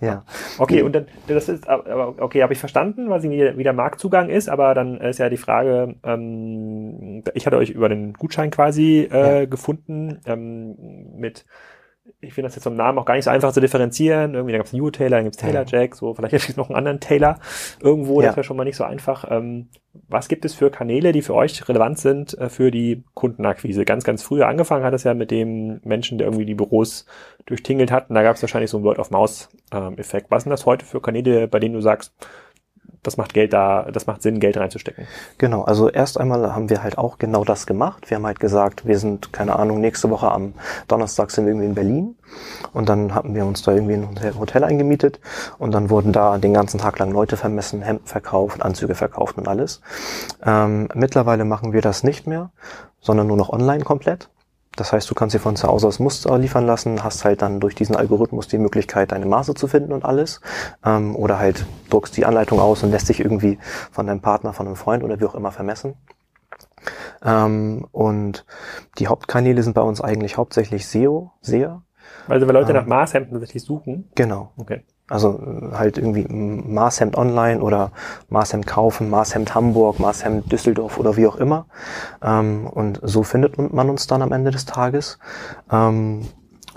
Ja. Okay, und dann, das ist, okay, habe ich verstanden, was wie, wie der Marktzugang ist, aber dann ist ja die Frage, ähm, ich hatte euch über den Gutschein quasi äh, ja. gefunden, ähm, mit ich finde das jetzt vom Namen auch gar nicht so einfach zu differenzieren. Irgendwie, da gab es New Taylor, dann gibt es Taylor Jack, so vielleicht gibt es noch einen anderen Taylor irgendwo, ja. das wäre schon mal nicht so einfach. Ähm, was gibt es für Kanäle, die für euch relevant sind äh, für die Kundenakquise? Ganz, ganz früher angefangen hat es ja mit dem Menschen, der irgendwie die Büros durchtingelt hat. Und da gab es wahrscheinlich so einen Word-of-Mouse-Effekt. Ähm, Was sind das heute für Kanäle, bei denen du sagst, das macht Geld da, das macht Sinn, Geld reinzustecken. Genau, also erst einmal haben wir halt auch genau das gemacht. Wir haben halt gesagt, wir sind, keine Ahnung, nächste Woche am Donnerstag sind wir irgendwie in Berlin. Und dann haben wir uns da irgendwie ein Hotel eingemietet und dann wurden da den ganzen Tag lang Leute vermessen, Hemden verkauft, Anzüge verkauft und alles. Ähm, mittlerweile machen wir das nicht mehr, sondern nur noch online komplett. Das heißt, du kannst dir von zu Hause aus Muster liefern lassen, hast halt dann durch diesen Algorithmus die Möglichkeit, deine Maße zu finden und alles. Ähm, oder halt druckst die Anleitung aus und lässt dich irgendwie von deinem Partner, von einem Freund oder wie auch immer vermessen. Ähm, und die Hauptkanäle sind bei uns eigentlich hauptsächlich SEO, SEA. Also wenn Leute ähm, nach Maßhemden tatsächlich suchen? Genau. Okay. Also äh, halt irgendwie Maßhemd online oder Maßhemd kaufen, Maßhemd Hamburg, Maßhemd Düsseldorf oder wie auch immer. Ähm, und so findet man uns dann am Ende des Tages. Ähm,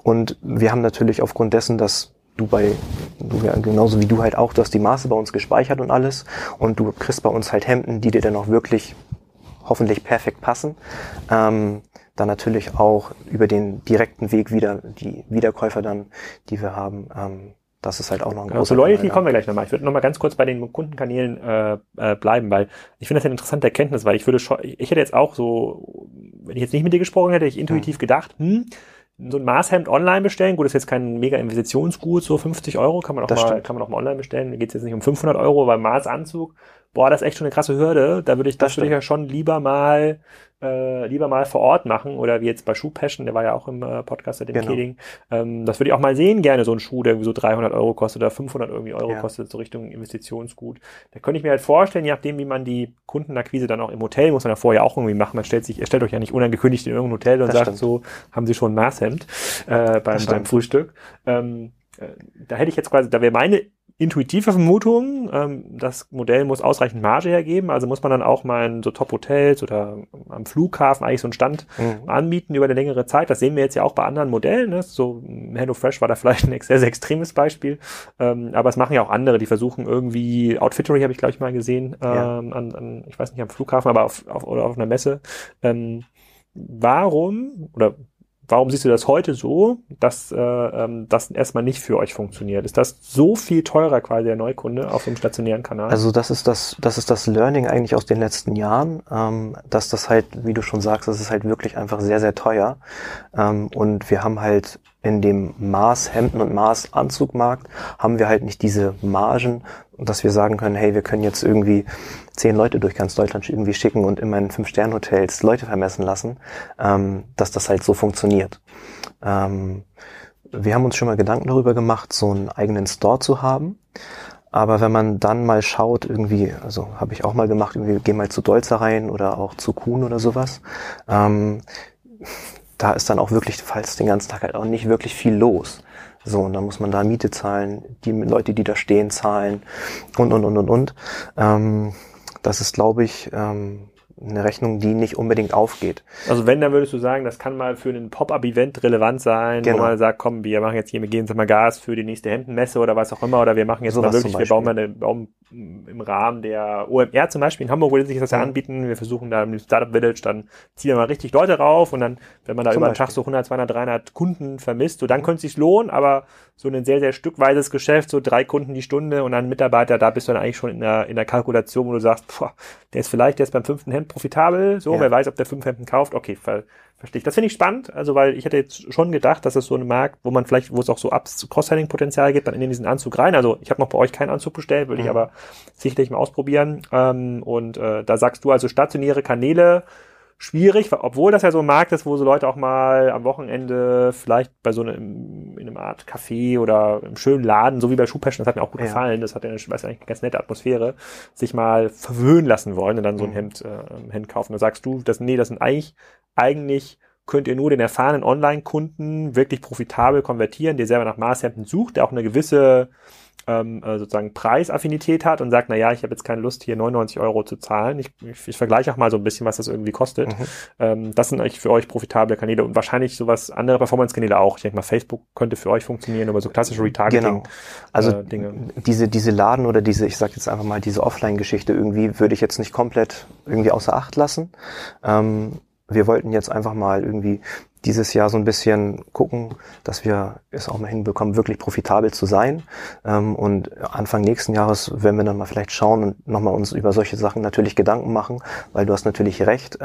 und wir haben natürlich aufgrund dessen, dass du bei, du ja, genauso wie du halt auch, du hast die Maße bei uns gespeichert und alles. Und du kriegst bei uns halt Hemden, die dir dann auch wirklich hoffentlich perfekt passen. Ähm, dann natürlich auch über den direkten Weg wieder die Wiederkäufer dann, die wir haben, ähm, das ist halt auch noch ein genau, großer Zu Loyalty kommen wir gleich nochmal. Ich würde nochmal ganz kurz bei den Kundenkanälen äh, äh, bleiben, weil ich finde das eine interessante Erkenntnis, weil ich würde schon, ich hätte jetzt auch so, wenn ich jetzt nicht mit dir gesprochen hätte, ich intuitiv mhm. gedacht, hm, so ein Maßhemd online bestellen, gut, das ist jetzt kein mega Investitionsgut, so 50 Euro kann man auch mal, kann man auch mal online bestellen. Da geht es jetzt nicht um 500 Euro beim Maßanzug. Boah, das ist echt schon eine krasse Hürde. Da würde ich, das, das würde ich ja schon lieber mal äh, lieber mal vor Ort machen oder wie jetzt bei Schuh Passion, der war ja auch im äh, Podcast mit dem genau. Keding. Ähm, das würde ich auch mal sehen, gerne so ein Schuh, der irgendwie so 300 Euro kostet oder 500 irgendwie Euro ja. kostet, so Richtung Investitionsgut. Da könnte ich mir halt vorstellen, je nachdem, wie man die Kundenakquise dann auch im Hotel, muss man ja vorher auch irgendwie machen. Man stellt sich, ihr stellt euch ja nicht unangekündigt in irgendein Hotel und das sagt stimmt. so, haben Sie schon ein Maßhemd äh, beim, beim Frühstück. Ähm, äh, da hätte ich jetzt quasi, da wäre meine intuitive Vermutung, ähm, das Modell muss ausreichend Marge hergeben, also muss man dann auch mal in so Top-Hotels oder am Flughafen eigentlich so einen Stand mhm. anbieten über eine längere Zeit. Das sehen wir jetzt ja auch bei anderen Modellen. Ne? So HelloFresh war da vielleicht ein sehr, sehr extremes Beispiel, ähm, aber es machen ja auch andere, die versuchen irgendwie, Outfittery habe ich glaube ich mal gesehen, ähm, ja. an, an, ich weiß nicht, am Flughafen, aber auf, auf, oder auf einer Messe. Ähm, warum oder warum siehst du das heute so, dass äh, ähm, das erstmal nicht für euch funktioniert? Ist das so viel teurer quasi der Neukunde auf dem stationären Kanal? Also das ist das, das ist das Learning eigentlich aus den letzten Jahren, ähm, dass das halt, wie du schon sagst, das ist halt wirklich einfach sehr, sehr teuer. Ähm, und wir haben halt in dem Maßhemden- und Maßanzugmarkt haben wir halt nicht diese Margen, dass wir sagen können, hey, wir können jetzt irgendwie zehn Leute durch ganz Deutschland irgendwie schicken und in meinen Fünf-Sterne-Hotels Leute vermessen lassen, ähm, dass das halt so funktioniert. Ähm, wir haben uns schon mal Gedanken darüber gemacht, so einen eigenen Store zu haben. Aber wenn man dann mal schaut, irgendwie, also habe ich auch mal gemacht, irgendwie geh mal zu Dolzer rein oder auch zu Kuhn oder sowas, ähm, da ist dann auch wirklich, falls den ganzen Tag halt auch nicht wirklich viel los. So, und dann muss man da Miete zahlen, die Leute, die da stehen, zahlen und, und, und, und, und. Ähm, das ist, glaube ich, ähm, eine Rechnung, die nicht unbedingt aufgeht. Also wenn, dann würdest du sagen, das kann mal für ein Pop-Up-Event relevant sein, genau. wo man sagt, komm, wir machen jetzt hier, wir gehen jetzt mal Gas für die nächste Hemdenmesse oder was auch immer, oder wir machen jetzt so mal wirklich, wir bauen mal eine, bauen im Rahmen der OMR zum Beispiel in Hamburg würde sich das ja anbieten. Wir versuchen da im Startup Village, dann ziehen wir mal richtig Leute rauf und dann, wenn man da zum über den Tag so 100, 200, 300 Kunden vermisst, so dann könnte es sich lohnen, aber so ein sehr, sehr stückweises Geschäft, so drei Kunden die Stunde und dann Mitarbeiter, da bist du dann eigentlich schon in der, in der Kalkulation, wo du sagst, boah, der ist vielleicht, der ist beim fünften Hemd profitabel, so, ja. wer weiß, ob der fünf Hemden kauft, okay, ver verstehe ich. Das finde ich spannend, also weil ich hätte jetzt schon gedacht, dass es so ein Markt, wo man vielleicht, wo es auch so Ups Cross-Selling-Potenzial gibt, dann in diesen Anzug rein. Also ich habe noch bei euch keinen Anzug bestellt, würde mhm. ich aber sicherlich mal ausprobieren. Ähm, und äh, da sagst du also stationäre Kanäle, schwierig, obwohl das ja so ein Markt ist, wo so Leute auch mal am Wochenende vielleicht bei so einem, in einem Art Café oder im schönen Laden, so wie bei Schuhpassion, das hat mir auch gut ja. gefallen, das hat ja eine, weiß eigentlich, eine ganz nette Atmosphäre, sich mal verwöhnen lassen wollen und dann so ein mhm. Hemd, äh, Hemd kaufen. Da sagst du, das, nee, das sind eigentlich, eigentlich könnt ihr nur den erfahrenen Online-Kunden wirklich profitabel konvertieren, der selber nach Maßhemden sucht, der auch eine gewisse ähm, äh, sozusagen Preisaffinität hat und sagt, na ja, ich habe jetzt keine Lust, hier 99 Euro zu zahlen. Ich, ich, ich vergleiche auch mal so ein bisschen, was das irgendwie kostet. Mhm. Ähm, das sind eigentlich für euch profitable Kanäle und wahrscheinlich sowas andere Performance-Kanäle auch. Ich denke mal, Facebook könnte für euch funktionieren, aber so klassische Retargeting. Genau. Also äh, Dinge. diese diese Laden oder diese, ich sage jetzt einfach mal diese Offline-Geschichte irgendwie würde ich jetzt nicht komplett irgendwie außer Acht lassen. Ähm, wir wollten jetzt einfach mal irgendwie dieses Jahr so ein bisschen gucken, dass wir es auch mal hinbekommen, wirklich profitabel zu sein. Ähm, und Anfang nächsten Jahres werden wir dann mal vielleicht schauen und nochmal uns über solche Sachen natürlich Gedanken machen, weil du hast natürlich recht.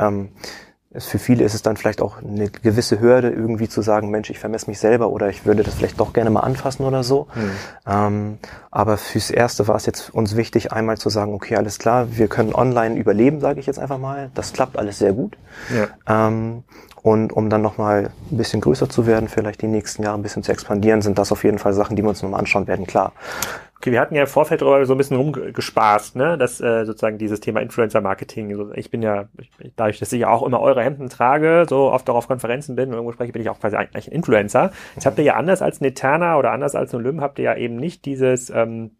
Es, für viele ist es dann vielleicht auch eine gewisse Hürde, irgendwie zu sagen, Mensch, ich vermesse mich selber oder ich würde das vielleicht doch gerne mal anfassen oder so. Mhm. Ähm, aber fürs Erste war es jetzt uns wichtig, einmal zu sagen, okay, alles klar, wir können online überleben, sage ich jetzt einfach mal. Das klappt alles sehr gut. Ja. Ähm, und um dann nochmal ein bisschen größer zu werden, vielleicht die nächsten Jahre ein bisschen zu expandieren, sind das auf jeden Fall Sachen, die wir uns nochmal anschauen werden, klar. Okay, wir hatten ja im Vorfeld darüber so ein bisschen rumgespaßt, ne, dass äh, sozusagen dieses Thema Influencer-Marketing, so, ich bin ja, ich, dadurch, dass ich ja auch immer eure Hemden trage, so oft auch auf Konferenzen bin und irgendwo spreche, bin ich auch quasi eigentlich ein Influencer. Jetzt habt ihr ja anders als ein Eterna oder anders als ein Olymp, habt ihr ja eben nicht dieses, ähm,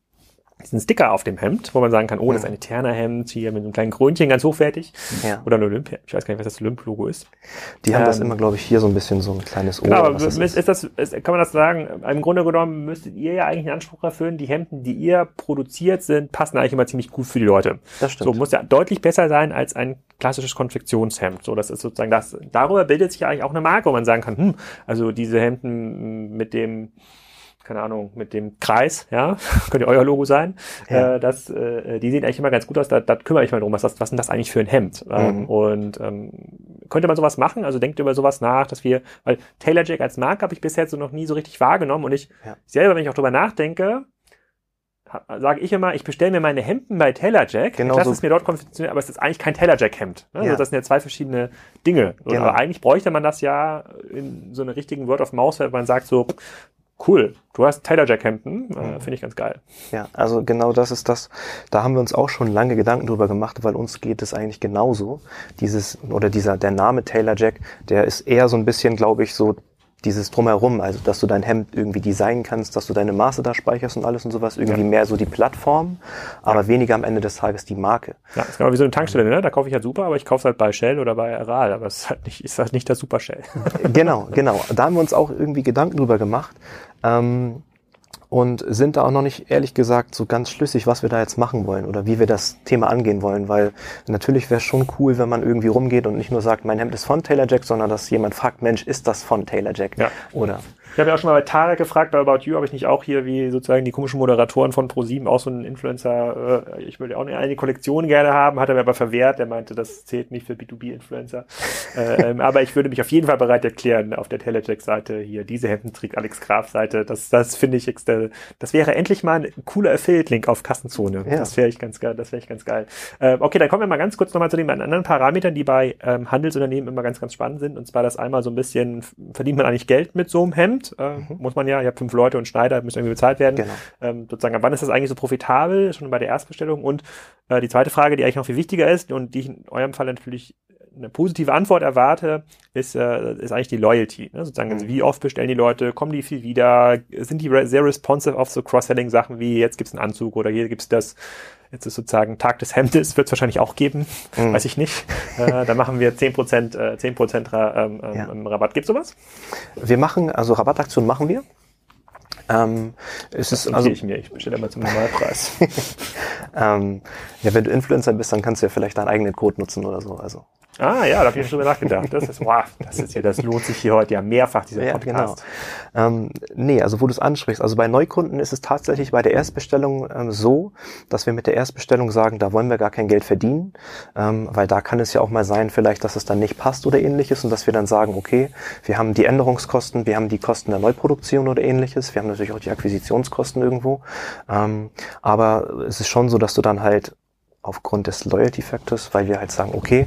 diesen Sticker auf dem Hemd, wo man sagen kann, oh, das ist ein Eterna-Hemd, hier mit einem kleinen Krönchen, ganz hochwertig. Ja. Oder ein Olympia. Ich weiß gar nicht, was das Olymp-Logo ist. Die haben ähm, das immer, glaube ich, hier so ein bisschen so ein kleines Ohr. Genau, aber ist, ist, das, ist, kann man das sagen? Im Grunde genommen müsstet ihr ja eigentlich einen Anspruch erfüllen, die Hemden, die ihr produziert sind, passen eigentlich immer ziemlich gut für die Leute. Das stimmt. So, muss ja deutlich besser sein als ein klassisches Konfektionshemd. So, das ist sozusagen das. Darüber bildet sich ja eigentlich auch eine Marke, wo man sagen kann, hm, also diese Hemden mit dem keine Ahnung, mit dem Kreis, ja, könnte euer Logo sein. Ja. Äh, das, äh, die sehen eigentlich immer ganz gut aus. Da, da kümmere ich mal drum, was, das, was ist denn das eigentlich für ein Hemd? Ähm, mhm. Und ähm, könnte man sowas machen? Also denkt über sowas nach, dass wir, weil Taylor Jack als Marke habe ich bisher so noch nie so richtig wahrgenommen und ich ja. selber, wenn ich auch drüber nachdenke, sage ich immer, ich bestelle mir meine Hemden bei Taylor Jack. Genau lasse so. es mir dort konfektionieren, aber es ist eigentlich kein Taylor Jack Hemd. Ne? Ja. Also das sind ja zwei verschiedene Dinge. Genau. Aber eigentlich bräuchte man das ja in so einer richtigen Word of Mouse, wenn man sagt so, Cool. Du hast Taylor Jack Hampton, äh, mhm. finde ich ganz geil. Ja, also genau das ist das. Da haben wir uns auch schon lange Gedanken drüber gemacht, weil uns geht es eigentlich genauso. Dieses oder dieser der Name Taylor Jack, der ist eher so ein bisschen, glaube ich, so dieses drumherum, also dass du dein Hemd irgendwie designen kannst, dass du deine Maße da speicherst und alles und sowas, irgendwie ja. mehr so die Plattform, aber ja. weniger am Ende des Tages die Marke. Ja, ist genau wie so eine Tankstelle, ne? Da kaufe ich halt super, aber ich kaufe es halt bei Shell oder bei Aral, aber es ist halt nicht, ist halt nicht der Super Shell. genau, genau. Da haben wir uns auch irgendwie Gedanken drüber gemacht. Ähm, und sind da auch noch nicht ehrlich gesagt so ganz schlüssig, was wir da jetzt machen wollen oder wie wir das Thema angehen wollen, weil natürlich wäre es schon cool, wenn man irgendwie rumgeht und nicht nur sagt, mein Hemd ist von Taylor Jack, sondern dass jemand fragt, Mensch, ist das von Taylor Jack? Ja. Oder ich habe ja auch schon mal bei Tarek gefragt, bei About You, ob ich nicht auch hier wie sozusagen die komischen Moderatoren von ProSieben auch so einen Influencer, äh, ich würde auch eine, Kollektion gerne haben, hat er mir aber verwehrt, er meinte, das zählt nicht für B2B-Influencer. äh, ähm, aber ich würde mich auf jeden Fall bereit erklären, auf der Telecheck-Seite hier diese Hemden trägt Alex Graf-Seite, das, das finde ich, das wäre endlich mal ein cooler Affiliate-Link auf Kassenzone. Ja. Das wäre ich ganz geil, das wäre ich ganz geil. Äh, okay, dann kommen wir mal ganz kurz nochmal zu den anderen Parametern, die bei ähm, Handelsunternehmen immer ganz, ganz spannend sind. Und zwar das einmal so ein bisschen, verdient man eigentlich Geld mit so einem Hemd? Prozent, äh, mhm. muss man ja. Ihr habt fünf Leute und Schneider, müssen irgendwie bezahlt werden. Genau. Ähm, sozusagen, ab wann ist das eigentlich so profitabel? Schon bei der Erstbestellung. Und äh, die zweite Frage, die eigentlich noch viel wichtiger ist und die ich in eurem Fall natürlich eine positive Antwort erwarte, ist, äh, ist eigentlich die Loyalty. Ne? Sozusagen, also mhm. wie oft bestellen die Leute, kommen die viel wieder, sind die re sehr responsive auf so Cross-Selling-Sachen wie jetzt gibt's einen Anzug oder hier gibt's das, jetzt ist sozusagen Tag des Hemdes, wird es wahrscheinlich auch geben, mhm. weiß ich nicht. Äh, da machen wir 10%, äh, 10 Ra ähm, ähm, ja. Rabatt. Gibt's sowas? Wir machen, also Rabattaktionen machen wir. Ähm, es das ist also ich mir, ich bestelle immer zum Normalpreis. ähm, ja, wenn du Influencer bist, dann kannst du ja vielleicht deinen eigenen Code nutzen oder so. Also Ah ja, da habe ich schon drüber nachgedacht. Das ist, wow, das ist ja, das lohnt sich hier heute ja mehrfach, dieser ja, Podcast. Genau. Ähm, nee, also wo du es ansprichst, also bei Neukunden ist es tatsächlich bei der Erstbestellung ähm, so, dass wir mit der Erstbestellung sagen, da wollen wir gar kein Geld verdienen, ähm, weil da kann es ja auch mal sein, vielleicht, dass es dann nicht passt oder ähnliches und dass wir dann sagen, okay, wir haben die Änderungskosten, wir haben die Kosten der Neuproduktion oder ähnliches, wir haben natürlich auch die Akquisitionskosten irgendwo, ähm, aber es ist schon so, dass du dann halt aufgrund des Loyalty Factors, weil wir halt sagen, okay,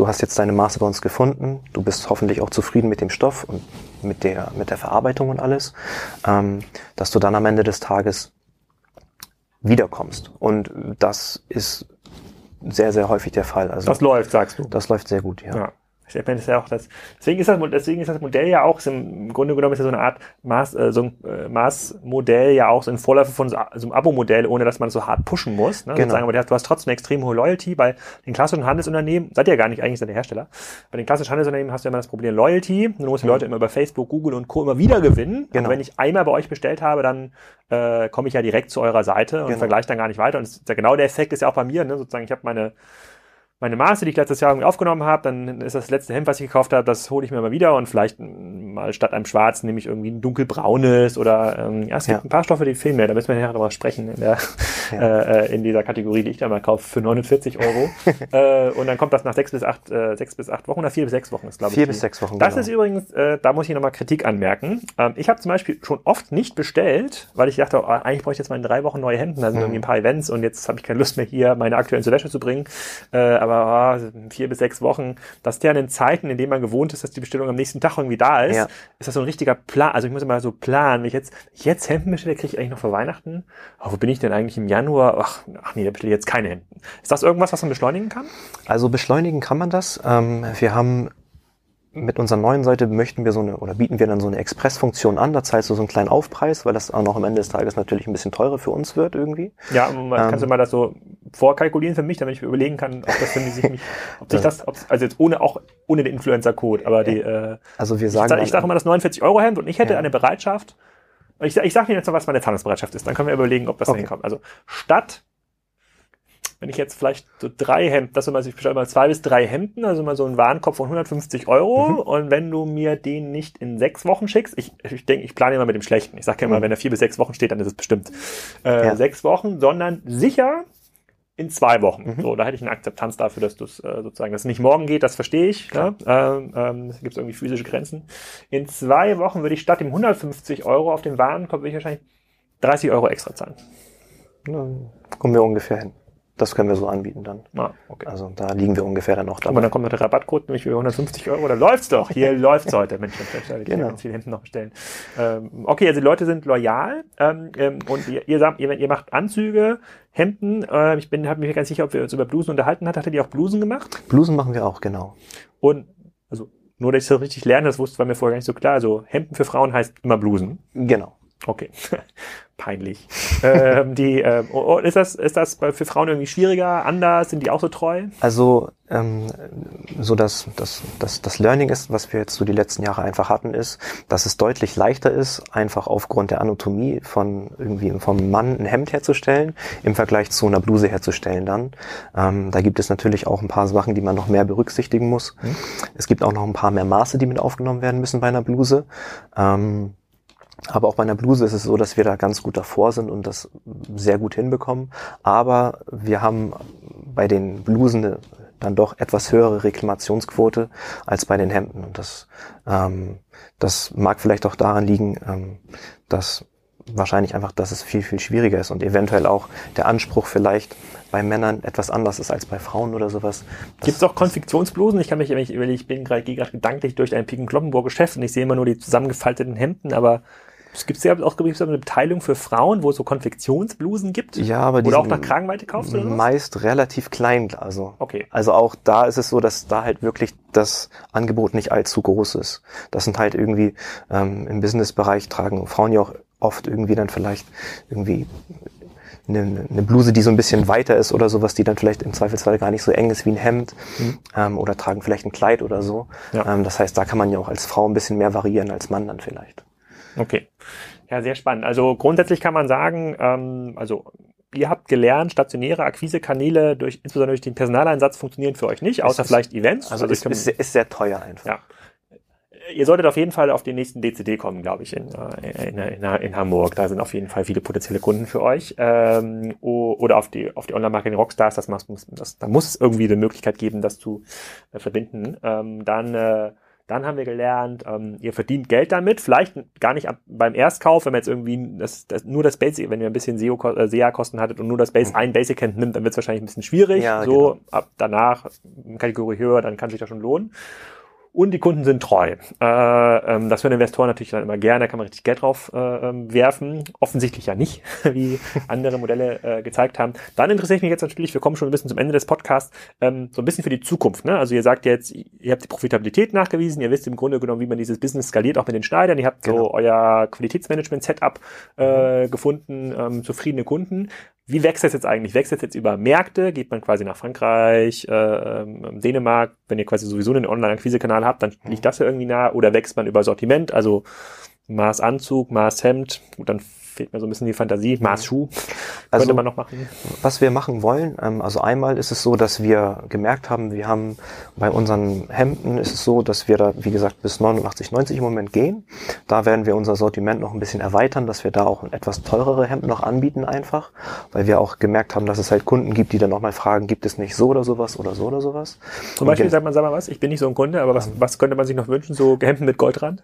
du hast jetzt deine Maße bei uns gefunden, du bist hoffentlich auch zufrieden mit dem Stoff und mit der, mit der Verarbeitung und alles, ähm, dass du dann am Ende des Tages wiederkommst. Und das ist sehr, sehr häufig der Fall. Also, das läuft, sagst du. Das läuft sehr gut, ja. ja. Ich meine, das ja auch das, deswegen ist das, deswegen ist das Modell ja auch, im Grunde genommen ist ja so eine Art Maß, äh, so ein äh, Maßmodell ja auch so ein Vorläufer von so, so einem Abo-Modell, ohne dass man so hart pushen muss. Ne? Genau. aber du hast trotzdem eine extrem hohe Loyalty. Bei den klassischen Handelsunternehmen, seid ihr ja gar nicht, eigentlich seid ihr Hersteller. Bei den klassischen Handelsunternehmen hast du immer das Problem Loyalty. Du musst die mhm. Leute immer über Facebook, Google und Co. immer wieder gewinnen. Genau. Und wenn ich einmal bei euch bestellt habe, dann äh, komme ich ja direkt zu eurer Seite und genau. vergleiche dann gar nicht weiter. Und das ja genau der Effekt ist ja auch bei mir, ne? sozusagen, ich habe meine meine Maße, die ich letztes Jahr irgendwie aufgenommen habe, dann ist das letzte Hemd, was ich gekauft habe, das hole ich mir mal wieder und vielleicht mal statt einem schwarzen nehme ich irgendwie ein dunkelbraunes oder ähm, ja, es gibt ja. ein paar Stoffe, die fehlen mir, da müssen wir nachher darüber sprechen in, der, ja. äh, in dieser Kategorie, die ich da mal kaufe für 49 Euro. äh, und dann kommt das nach sechs bis acht, äh, sechs bis acht Wochen oder vier bis sechs Wochen ist, glaube ich. Vier bis sechs Wochen. Das genau. ist übrigens, äh, da muss ich nochmal Kritik anmerken. Ähm, ich habe zum Beispiel schon oft nicht bestellt, weil ich dachte, oh, eigentlich brauche ich jetzt mal in drei Wochen neue Hemden, da sind mhm. irgendwie ein paar Events und jetzt habe ich keine Lust mehr hier meine aktuellen zur Wäsche zu bringen. Äh, aber oh, vier bis sechs Wochen, dass der in den Zeiten, in denen man gewohnt ist, dass die Bestellung am nächsten Tag irgendwie da ist, ja. ist das so ein richtiger Plan. Also ich muss immer so planen. Wenn ich jetzt, jetzt Hemden bestelle, kriege ich eigentlich noch vor Weihnachten. Oh, wo bin ich denn eigentlich im Januar? Ach, ach nee, da bestelle ich jetzt keine Hemden. Ist das irgendwas, was man beschleunigen kann? Also beschleunigen kann man das. Ähm, wir haben mit unserer neuen Seite möchten wir so eine oder bieten wir dann so eine Express-Funktion an. Da zahlst du so einen kleinen Aufpreis, weil das auch noch am Ende des Tages natürlich ein bisschen teurer für uns wird irgendwie. Ja, ähm, kannst du mal das so vorkalkulieren für mich, damit ich überlegen kann, ob das für mich, ob sich das, ob, also jetzt ohne auch ohne den Influencer-Code, aber die. Äh, also wir sagen. Ich, sage ich sag immer das 49 Euro Hemd und ich hätte ja. eine Bereitschaft. Ich, ich sage Ihnen jetzt noch, was meine Zahlungsbereitschaft ist. Dann können wir überlegen, ob das okay. hinkommt. Also statt wenn ich jetzt vielleicht so drei Hemden, das immer, ich bestelle mal zwei bis drei Hemden, also mal so ein Warenkorb von 150 Euro. Mhm. Und wenn du mir den nicht in sechs Wochen schickst, ich, ich denke, ich plane immer mit dem Schlechten. Ich sage ja immer, mhm. wenn er vier bis sechs Wochen steht, dann ist es bestimmt äh, ja. sechs Wochen, sondern sicher in zwei Wochen. Mhm. So, da hätte ich eine Akzeptanz dafür, dass du es äh, sozusagen, dass es nicht morgen geht, das verstehe ich. Ne? Ähm, ähm, gibt irgendwie physische Grenzen. In zwei Wochen würde ich statt dem 150 Euro auf den Warenkorb würde ich wahrscheinlich 30 Euro extra zahlen. Dann kommen wir ungefähr hin. Das können wir so anbieten dann. Ah, okay. Also da liegen wir ungefähr dann noch dabei. Aber dann kommt noch der Rabattcode, nämlich für 150 Euro. Da läuft's doch. Hier läuft's heute. Mensch, ich kann genau. ganz viel hinten noch bestellen. Ähm, okay, also die Leute sind loyal ähm, ähm, und ihr, ihr, sagt, ihr, ihr macht Anzüge, Hemden. Äh, ich bin habe mir ganz sicher, ob wir uns über Blusen unterhalten hat. Hattet ihr auch Blusen gemacht? Blusen machen wir auch, genau. Und also nur, dass ich das richtig lerne, das wusste, war mir vorher gar nicht so klar. Also Hemden für Frauen heißt immer Blusen. Genau. Okay, peinlich. ähm, die, äh, ist das ist das für Frauen irgendwie schwieriger, anders? Sind die auch so treu? Also ähm, so dass das, das das Learning ist, was wir jetzt so die letzten Jahre einfach hatten, ist, dass es deutlich leichter ist, einfach aufgrund der Anatomie von irgendwie vom Mann ein Hemd herzustellen im Vergleich zu einer Bluse herzustellen. Dann ähm, da gibt es natürlich auch ein paar Sachen, die man noch mehr berücksichtigen muss. Hm. Es gibt auch noch ein paar mehr Maße, die mit aufgenommen werden müssen bei einer Bluse. Ähm, aber auch bei einer Bluse ist es so, dass wir da ganz gut davor sind und das sehr gut hinbekommen. Aber wir haben bei den Blusen dann doch etwas höhere Reklamationsquote als bei den Hemden. Und das, ähm, das mag vielleicht auch daran liegen, ähm, dass wahrscheinlich einfach, dass es viel, viel schwieriger ist und eventuell auch der Anspruch vielleicht bei Männern etwas anders ist als bei Frauen oder sowas. Gibt es auch Konfektionsblusen? Ich kann mich, ich, ich bin gerade gedanklich durch ein Piken-Kloppenburg Geschäft und ich sehe immer nur die zusammengefalteten Hemden, aber es gibt ja auch gibt's eine Beteiligung für Frauen, wo es so Konfektionsblusen gibt. Ja, aber die oder auch nach Kragenweite kaufst du Meist relativ klein, also. Okay. Also auch da ist es so, dass da halt wirklich das Angebot nicht allzu groß ist. Das sind halt irgendwie ähm, im Businessbereich tragen Frauen ja auch oft irgendwie dann vielleicht irgendwie eine, eine Bluse, die so ein bisschen weiter ist oder sowas, die dann vielleicht im Zweifelsfall gar nicht so eng ist wie ein Hemd mhm. ähm, oder tragen vielleicht ein Kleid oder so. Ja. Ähm, das heißt, da kann man ja auch als Frau ein bisschen mehr variieren als Mann dann vielleicht. Okay. Ja, sehr spannend. Also grundsätzlich kann man sagen, ähm, also ihr habt gelernt, stationäre Akquisekanäle durch, insbesondere durch den Personaleinsatz funktionieren für euch nicht, außer ist, vielleicht Events. Also, also ist, ist, ist, sehr teuer einfach. Ja. Ihr solltet auf jeden Fall auf den nächsten DCD kommen, glaube ich, in, äh, in, in, in, Hamburg. Da sind auf jeden Fall viele potenzielle Kunden für euch. Ähm, oder auf die, auf die Online-Marketing Rockstars, das, muss, das, da muss es irgendwie eine Möglichkeit geben, das zu äh, verbinden. Ähm, dann äh, dann haben wir gelernt, ähm, ihr verdient Geld damit, vielleicht gar nicht ab, beim Erstkauf, wenn man jetzt irgendwie das, das, nur das Basic, wenn ihr ein bisschen äh, SEA-Kosten hattet und nur das Base, mhm. ein Basic-Hand nimmt, dann wird es wahrscheinlich ein bisschen schwierig. Ja, so, genau. ab danach, Kategorie höher, dann kann sich das schon lohnen. Und die Kunden sind treu. Äh, ähm, das hören Investoren natürlich dann immer gerne, da kann man richtig Geld drauf äh, ähm, werfen. Offensichtlich ja nicht, wie andere Modelle äh, gezeigt haben. Dann interessiere ich mich jetzt natürlich, wir kommen schon ein bisschen zum Ende des Podcasts, ähm, so ein bisschen für die Zukunft. Ne? Also ihr sagt jetzt, ihr habt die Profitabilität nachgewiesen, ihr wisst im Grunde genommen, wie man dieses Business skaliert, auch mit den Schneidern. Ihr habt genau. so euer Qualitätsmanagement-Setup äh, gefunden, ähm, zufriedene Kunden. Wie wächst das jetzt eigentlich? Wächst das jetzt über Märkte? Geht man quasi nach Frankreich, äh, ähm, Dänemark? Wenn ihr quasi sowieso einen Online-Akquise-Kanal habt, dann liegt das ja irgendwie nah. Oder wächst man über Sortiment? Also Maßanzug, Maßhemd. Gut, dann fehlt mir so ein bisschen die Fantasie. Maßschuh also, könnte man noch machen. Was wir machen wollen, ähm, also einmal ist es so, dass wir gemerkt haben, wir haben bei unseren Hemden ist es so, dass wir da, wie gesagt, bis 89, 90 im Moment gehen. Da werden wir unser Sortiment noch ein bisschen erweitern, dass wir da auch etwas teurere Hemden noch anbieten einfach, weil wir auch gemerkt haben, dass es halt Kunden gibt, die dann nochmal fragen, gibt es nicht so oder sowas oder so oder sowas. Zum Beispiel sagt man, sag mal was, ich bin nicht so ein Kunde, aber was, ähm, was könnte man sich noch wünschen? So Hemden mit Goldrand?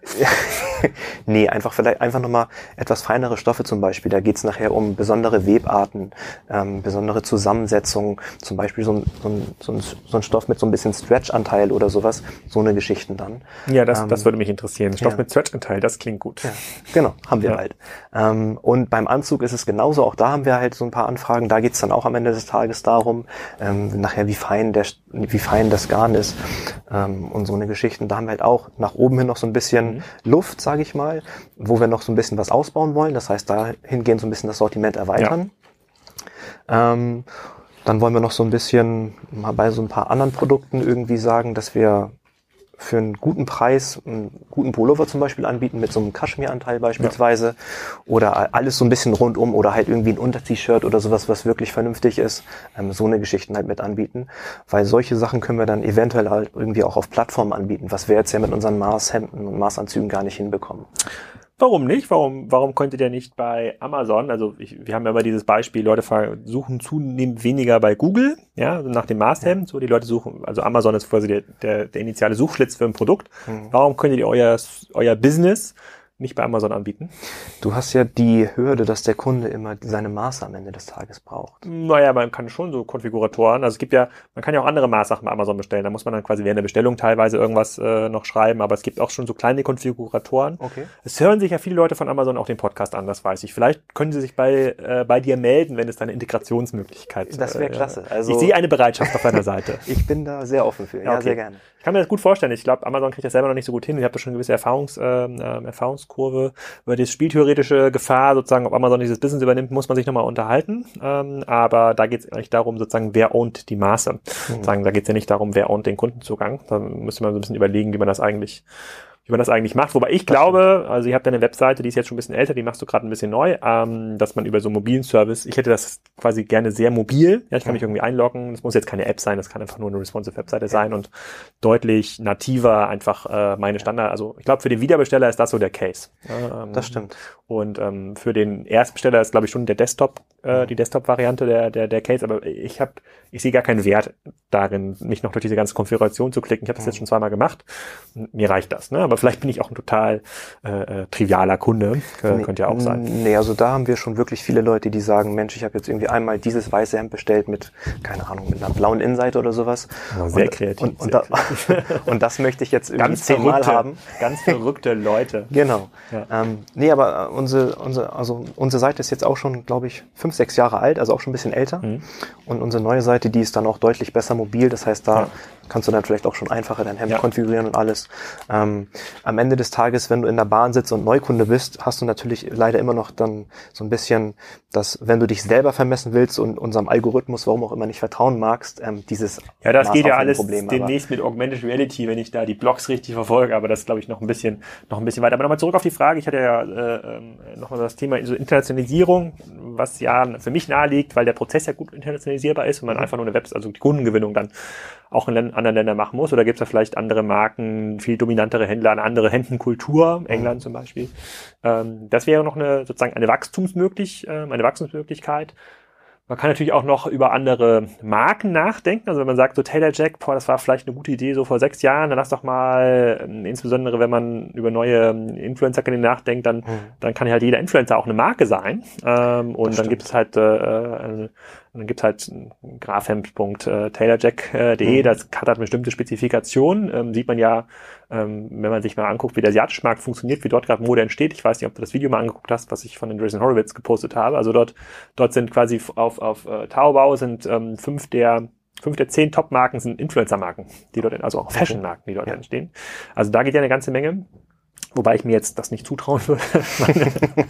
nee, einfach vielleicht einfach nochmal etwas feinere Stoffe zum Beispiel. Da geht's nachher um besondere Webarten, ähm, besondere Zusammensetzungen, zum Beispiel so ein, so, ein, so, ein, so ein Stoff mit so ein bisschen Stretch-Anteil oder sowas, so eine Geschichten dann. Ja, das, ähm, das würde mich interessieren. Stoff ja. mit Stretch-Anteil, das klingt gut. Ja, genau, haben wir ja. halt. Ähm, und beim Anzug ist es genauso, auch da haben wir halt so ein paar Anfragen, da geht's dann auch am Ende des Tages darum, ähm, nachher wie fein der wie fein das Garn ist ähm, und so eine Geschichten. Da haben wir halt auch nach oben hin noch so ein bisschen mhm. Luft, sage ich mal, wo wir noch so ein bisschen was ausbauen wollen. Das heißt, dahingehend so ein bisschen das Sortiment erweitern. Ja. Ähm, dann wollen wir noch so ein bisschen mal bei so ein paar anderen Produkten irgendwie sagen, dass wir für einen guten Preis einen guten Pullover zum Beispiel anbieten mit so einem Kaschmiranteil beispielsweise ja. oder alles so ein bisschen rundum oder halt irgendwie ein Unter-T-Shirt oder sowas, was wirklich vernünftig ist, ähm, so eine Geschichten halt mit anbieten, weil solche Sachen können wir dann eventuell halt irgendwie auch auf Plattformen anbieten, was wir jetzt ja mit unseren Maßhemden und Maßanzügen gar nicht hinbekommen. Warum nicht? Warum, warum könntet ihr nicht bei Amazon? Also ich, wir haben ja immer dieses Beispiel, Leute suchen zunehmend weniger bei Google, ja, also nach dem Maßhemd. Ja. So die Leute suchen, also Amazon ist quasi der, der, der initiale Suchschlitz für ein Produkt. Mhm. Warum könntet ihr euer, euer Business nicht bei Amazon anbieten. Du hast ja die Hürde, dass der Kunde immer seine Maße am Ende des Tages braucht. Naja, man kann schon so Konfiguratoren, also es gibt ja, man kann ja auch andere Maßsachen bei Amazon bestellen. Da muss man dann quasi während der Bestellung teilweise irgendwas äh, noch schreiben, aber es gibt auch schon so kleine Konfiguratoren. Okay. Es hören sich ja viele Leute von Amazon auch den Podcast an, das weiß ich. Vielleicht können sie sich bei, äh, bei dir melden, wenn es da eine Integrationsmöglichkeit Das wäre äh, klasse. Also ich sehe eine Bereitschaft auf deiner Seite. ich bin da sehr offen für. Ja, okay. sehr gerne. Ich kann mir das gut vorstellen. Ich glaube, Amazon kriegt das selber noch nicht so gut hin. Ich habe da schon gewisse Erfahrungs, äh, äh, Erfahrungskurve. Über die spieltheoretische Gefahr, sozusagen, ob Amazon dieses Business übernimmt, muss man sich nochmal unterhalten. Ähm, aber da geht es eigentlich darum, sozusagen, wer ownt die Maße. Mhm. Sozusagen, da geht es ja nicht darum, wer ownt den Kundenzugang. Da müsste man so ein bisschen überlegen, wie man das eigentlich wie man das eigentlich macht. Wobei ich glaube, also ihr habt eine Webseite, die ist jetzt schon ein bisschen älter, die machst du gerade ein bisschen neu, ähm, dass man über so einen mobilen Service, ich hätte das quasi gerne sehr mobil. Ja, ich kann mich irgendwie einloggen. Das muss jetzt keine App sein, das kann einfach nur eine responsive Webseite sein und deutlich nativer einfach äh, meine Standard. Also ich glaube, für den Wiederbesteller ist das so der Case. Ähm, das stimmt. Und ähm, für den Erstbesteller ist, glaube ich, schon der Desktop, äh, die Desktop-Variante der, der, der Case, aber ich habe, ich sehe gar keinen Wert darin, mich noch durch diese ganze Konfiguration zu klicken. Ich habe das jetzt schon zweimal gemacht. Mir reicht das, ne? Aber vielleicht bin ich auch ein total äh, äh, trivialer Kunde. Äh, könnte ja auch sein. Nee, also da haben wir schon wirklich viele Leute, die sagen, Mensch, ich habe jetzt irgendwie einmal dieses weiße Hemd bestellt mit, keine Ahnung, mit einer blauen Innenseite oder sowas. Oh, sehr und, kreativ. Und, und, sehr da, kreativ. und, das möchte ich jetzt irgendwie zehnmal haben. Ganz verrückte Leute. Genau. Ja. Ähm, nee, aber unsere, unsere, also unsere Seite ist jetzt auch schon, glaube ich, fünf, sechs Jahre alt, also auch schon ein bisschen älter. Mhm. Und unsere neue Seite, die ist dann auch deutlich besser mobil. Das heißt, da ja kannst du dann vielleicht auch schon einfacher dein Hemd ja. konfigurieren und alles. Ähm, am Ende des Tages, wenn du in der Bahn sitzt und Neukunde bist, hast du natürlich leider immer noch dann so ein bisschen, dass wenn du dich selber vermessen willst und unserem Algorithmus, warum auch immer nicht vertrauen magst, ähm, dieses Ja, das Maß geht ja alles Problem, demnächst mit Augmented Reality, wenn ich da die Blogs richtig verfolge, aber das glaube ich noch ein bisschen noch ein bisschen weiter. Aber nochmal zurück auf die Frage, ich hatte ja äh, äh, nochmal das Thema so Internationalisierung was ja für mich naheliegt, weil der Prozess ja gut internationalisierbar ist und man mhm. Einfach nur eine Website, also die Kundengewinnung dann auch in anderen Ländern machen muss? Oder gibt es da vielleicht andere Marken, viel dominantere Händler, eine andere Händenkultur, England zum Beispiel? Ähm, das wäre noch eine sozusagen eine Wachstumsmöglich, äh, eine Wachstumsmöglichkeit. Man kann natürlich auch noch über andere Marken nachdenken. Also wenn man sagt, so Taylor Jack, boah, das war vielleicht eine gute Idee so vor sechs Jahren, dann lass doch mal, ähm, insbesondere wenn man über neue ähm, Influencer-Kanäle nachdenkt, dann, mhm. dann kann halt jeder Influencer auch eine Marke sein. Ähm, und dann gibt es halt äh, eine, und dann gibt's halt grafhemd.taylorjack.de, mhm. das hat halt bestimmte Spezifikationen. Ähm, sieht man ja, ähm, wenn man sich mal anguckt, wie der asiatische Markt funktioniert, wie dort gerade Mode entsteht. Ich weiß nicht, ob du das Video mal angeguckt hast, was ich von Andreessen Horowitz gepostet habe. Also dort, dort sind quasi auf, auf äh, Taobao sind ähm, fünf der fünf der zehn Top-Marken sind Influencer-Marken, die dort, also auch Fashion-Marken, die dort ja. entstehen. Also da geht ja eine ganze Menge. Wobei ich mir jetzt das nicht zutrauen würde, meine,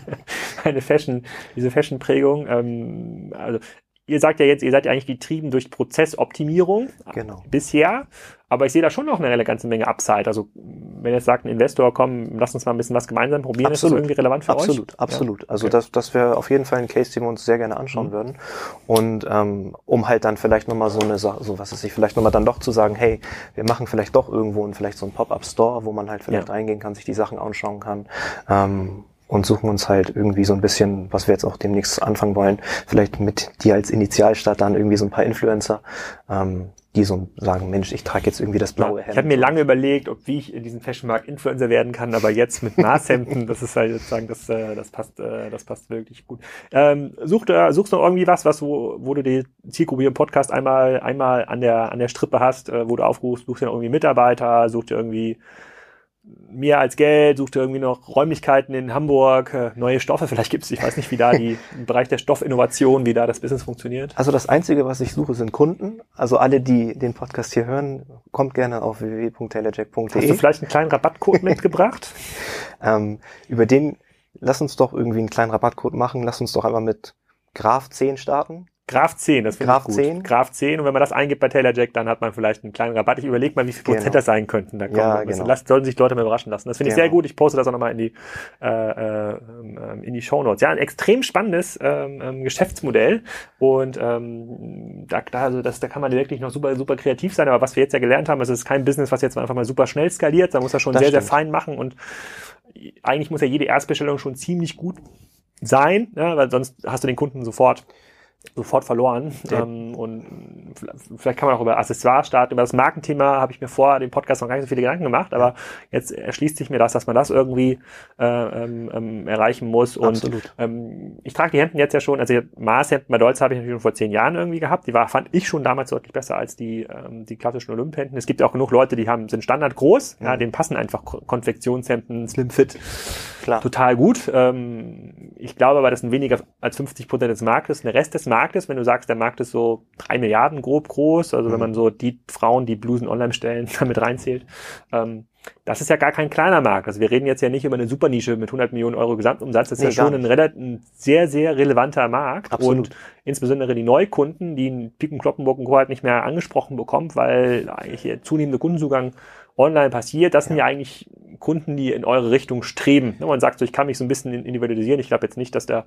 meine Fashion, diese Fashion-Prägung. Ähm, also ihr sagt ja jetzt, ihr seid ja eigentlich getrieben durch Prozessoptimierung genau. bisher, aber ich sehe da schon noch eine ganze Menge Upside. Also wenn jetzt sagt ein Investor, komm, lass uns mal ein bisschen was gemeinsam probieren, absolut. ist das irgendwie relevant für absolut, euch? Absolut, absolut. Also okay. das, das wäre auf jeden Fall ein Case, den wir uns sehr gerne anschauen mhm. würden. Und ähm, um halt dann vielleicht nochmal so eine Sache, so was ist ich, vielleicht nochmal dann doch zu sagen, hey, wir machen vielleicht doch irgendwo und vielleicht so ein Pop-Up-Store, wo man halt vielleicht ja. reingehen kann, sich die Sachen anschauen kann. Ähm, und suchen uns halt irgendwie so ein bisschen, was wir jetzt auch demnächst anfangen wollen, vielleicht mit dir als Initialstadt dann irgendwie so ein paar Influencer, ähm, die so sagen, Mensch, ich trage jetzt irgendwie das blaue Hemd. Ich habe mir lange überlegt, ob wie ich in diesem Fashionmarkt Influencer werden kann, aber jetzt mit Maßhemden, das ist halt sozusagen, das, äh, das passt, äh, das passt wirklich gut. Ähm, such, äh, suchst du noch irgendwie was, was wo, wo du die Zielgruppe im Podcast einmal einmal an der an der Strippe hast, äh, wo du aufrufst, suchst dir irgendwie Mitarbeiter, suchst dir irgendwie mehr als Geld, sucht irgendwie noch Räumlichkeiten in Hamburg, äh, neue Stoffe vielleicht gibt's. Ich weiß nicht, wie da die im Bereich der Stoffinnovation, wie da das Business funktioniert. Also das Einzige, was ich suche, sind Kunden. Also alle, die den Podcast hier hören, kommt gerne auf www.taylorjack.de. Hast du vielleicht einen kleinen Rabattcode mitgebracht? ähm, über den, lass uns doch irgendwie einen kleinen Rabattcode machen. Lass uns doch einmal mit Graf 10 starten. Graf 10, das finde ich gut. 10. Graf 10 und wenn man das eingibt bei Taylor Jack, dann hat man vielleicht einen kleinen Rabatt. Ich überlege mal, wie viel Prozent genau. das sein könnten. Da ja, genau. Lasst, sollen sich Leute mal überraschen lassen. Das finde genau. ich sehr gut. Ich poste das auch nochmal in die äh, äh, in die Show Notes. Ja, ein extrem spannendes ähm, ähm, Geschäftsmodell und ähm, da, da, also das, da kann man wirklich noch super super kreativ sein. Aber was wir jetzt ja gelernt haben, es ist kein Business, was jetzt einfach mal super schnell skaliert. Da muss er schon das sehr stimmt. sehr fein machen und eigentlich muss ja jede Erstbestellung schon ziemlich gut sein, ja, weil sonst hast du den Kunden sofort sofort verloren. Ja. Ähm, und vielleicht kann man auch über Accessoires starten. Über das Markenthema habe ich mir vor dem Podcast noch gar nicht so viele Gedanken gemacht, aber jetzt erschließt sich mir das, dass man das irgendwie äh, ähm, ähm erreichen muss. Und Absolut. Ähm, ich trage die Hemden jetzt ja schon, also Maßhemden bei Dolz habe ich natürlich schon vor zehn Jahren irgendwie gehabt. Die war, fand ich schon damals deutlich besser als die, ähm, die klassischen Olymphemden. Es gibt auch genug Leute, die haben, sind Standard groß, mhm. ja, denen passen einfach Konfektionshemden, Slim Fit Klar. total gut. Ähm, ich glaube aber, das sind weniger als 50 Prozent des Marktes. Der Rest des Marktes, wenn du sagst, der Markt ist so drei Milliarden grob groß, also mhm. wenn man so die Frauen, die Blusen online stellen, damit reinzählt, ähm, das ist ja gar kein kleiner Markt. Also wir reden jetzt ja nicht über eine Supernische mit 100 Millionen Euro Gesamtumsatz. Das ist nee, ja schon ein, relativ, ein sehr, sehr relevanter Markt. Absolut. Und insbesondere die Neukunden, die in Piken, Kloppenburg und Co. halt nicht mehr angesprochen bekommt, weil eigentlich zunehmende Kundenzugang online passiert, das ja. sind ja eigentlich Kunden, die in eure Richtung streben. Man sagt so, ich kann mich so ein bisschen individualisieren. Ich glaube jetzt nicht, dass der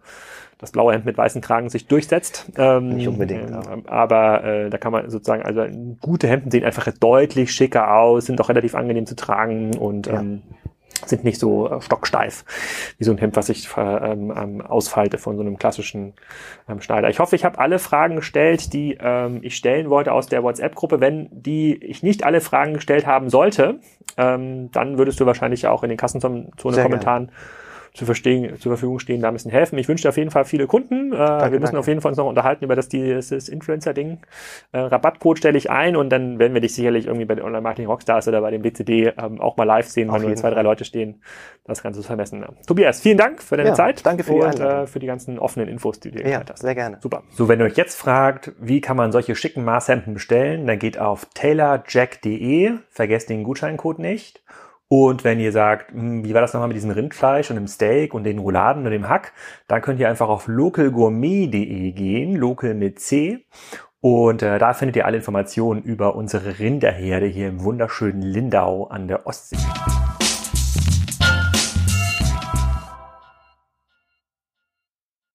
das blaue Hemd mit weißen Kragen sich durchsetzt. Ähm, nicht unbedingt. Ähm, aber äh, da kann man sozusagen, also gute Hemden sehen einfach deutlich schicker aus, sind auch relativ angenehm zu tragen und ja. ähm, sind nicht so äh, stocksteif wie so ein Hemd, was ich äh, ähm, ähm, ausfalte von so einem klassischen ähm, Schneider. Ich hoffe, ich habe alle Fragen gestellt, die ähm, ich stellen wollte aus der WhatsApp-Gruppe. Wenn die ich nicht alle Fragen gestellt haben sollte, ähm, dann würdest du wahrscheinlich auch in den Kassenzone-Kommentaren zur, Verstehen, zur Verfügung stehen, da ein bisschen helfen. Ich wünsche dir auf jeden Fall viele Kunden. Äh, danke, wir müssen danke. auf jeden Fall uns noch unterhalten über das, dieses Influencer-Ding. Äh, Rabattcode stelle ich ein und dann werden wir dich sicherlich irgendwie bei den Online-Marketing-Rockstars oder bei dem BCD ähm, auch mal live sehen, wenn nur zwei, drei Leute stehen. Das kannst du vermessen. Tobias, vielen Dank für deine ja, Zeit. Danke für die und äh, für die ganzen offenen Infos, die du ja, hast. sehr gerne. Super. So, wenn ihr euch jetzt fragt, wie kann man solche schicken Maßhemden bestellen, dann geht auf taylorjack.de, vergesst den Gutscheincode nicht und wenn ihr sagt, hm, wie war das nochmal mit diesem Rindfleisch und dem Steak und den Rouladen und dem Hack, dann könnt ihr einfach auf localgourmet.de gehen, local mit C. Und äh, da findet ihr alle Informationen über unsere Rinderherde hier im wunderschönen Lindau an der Ostsee.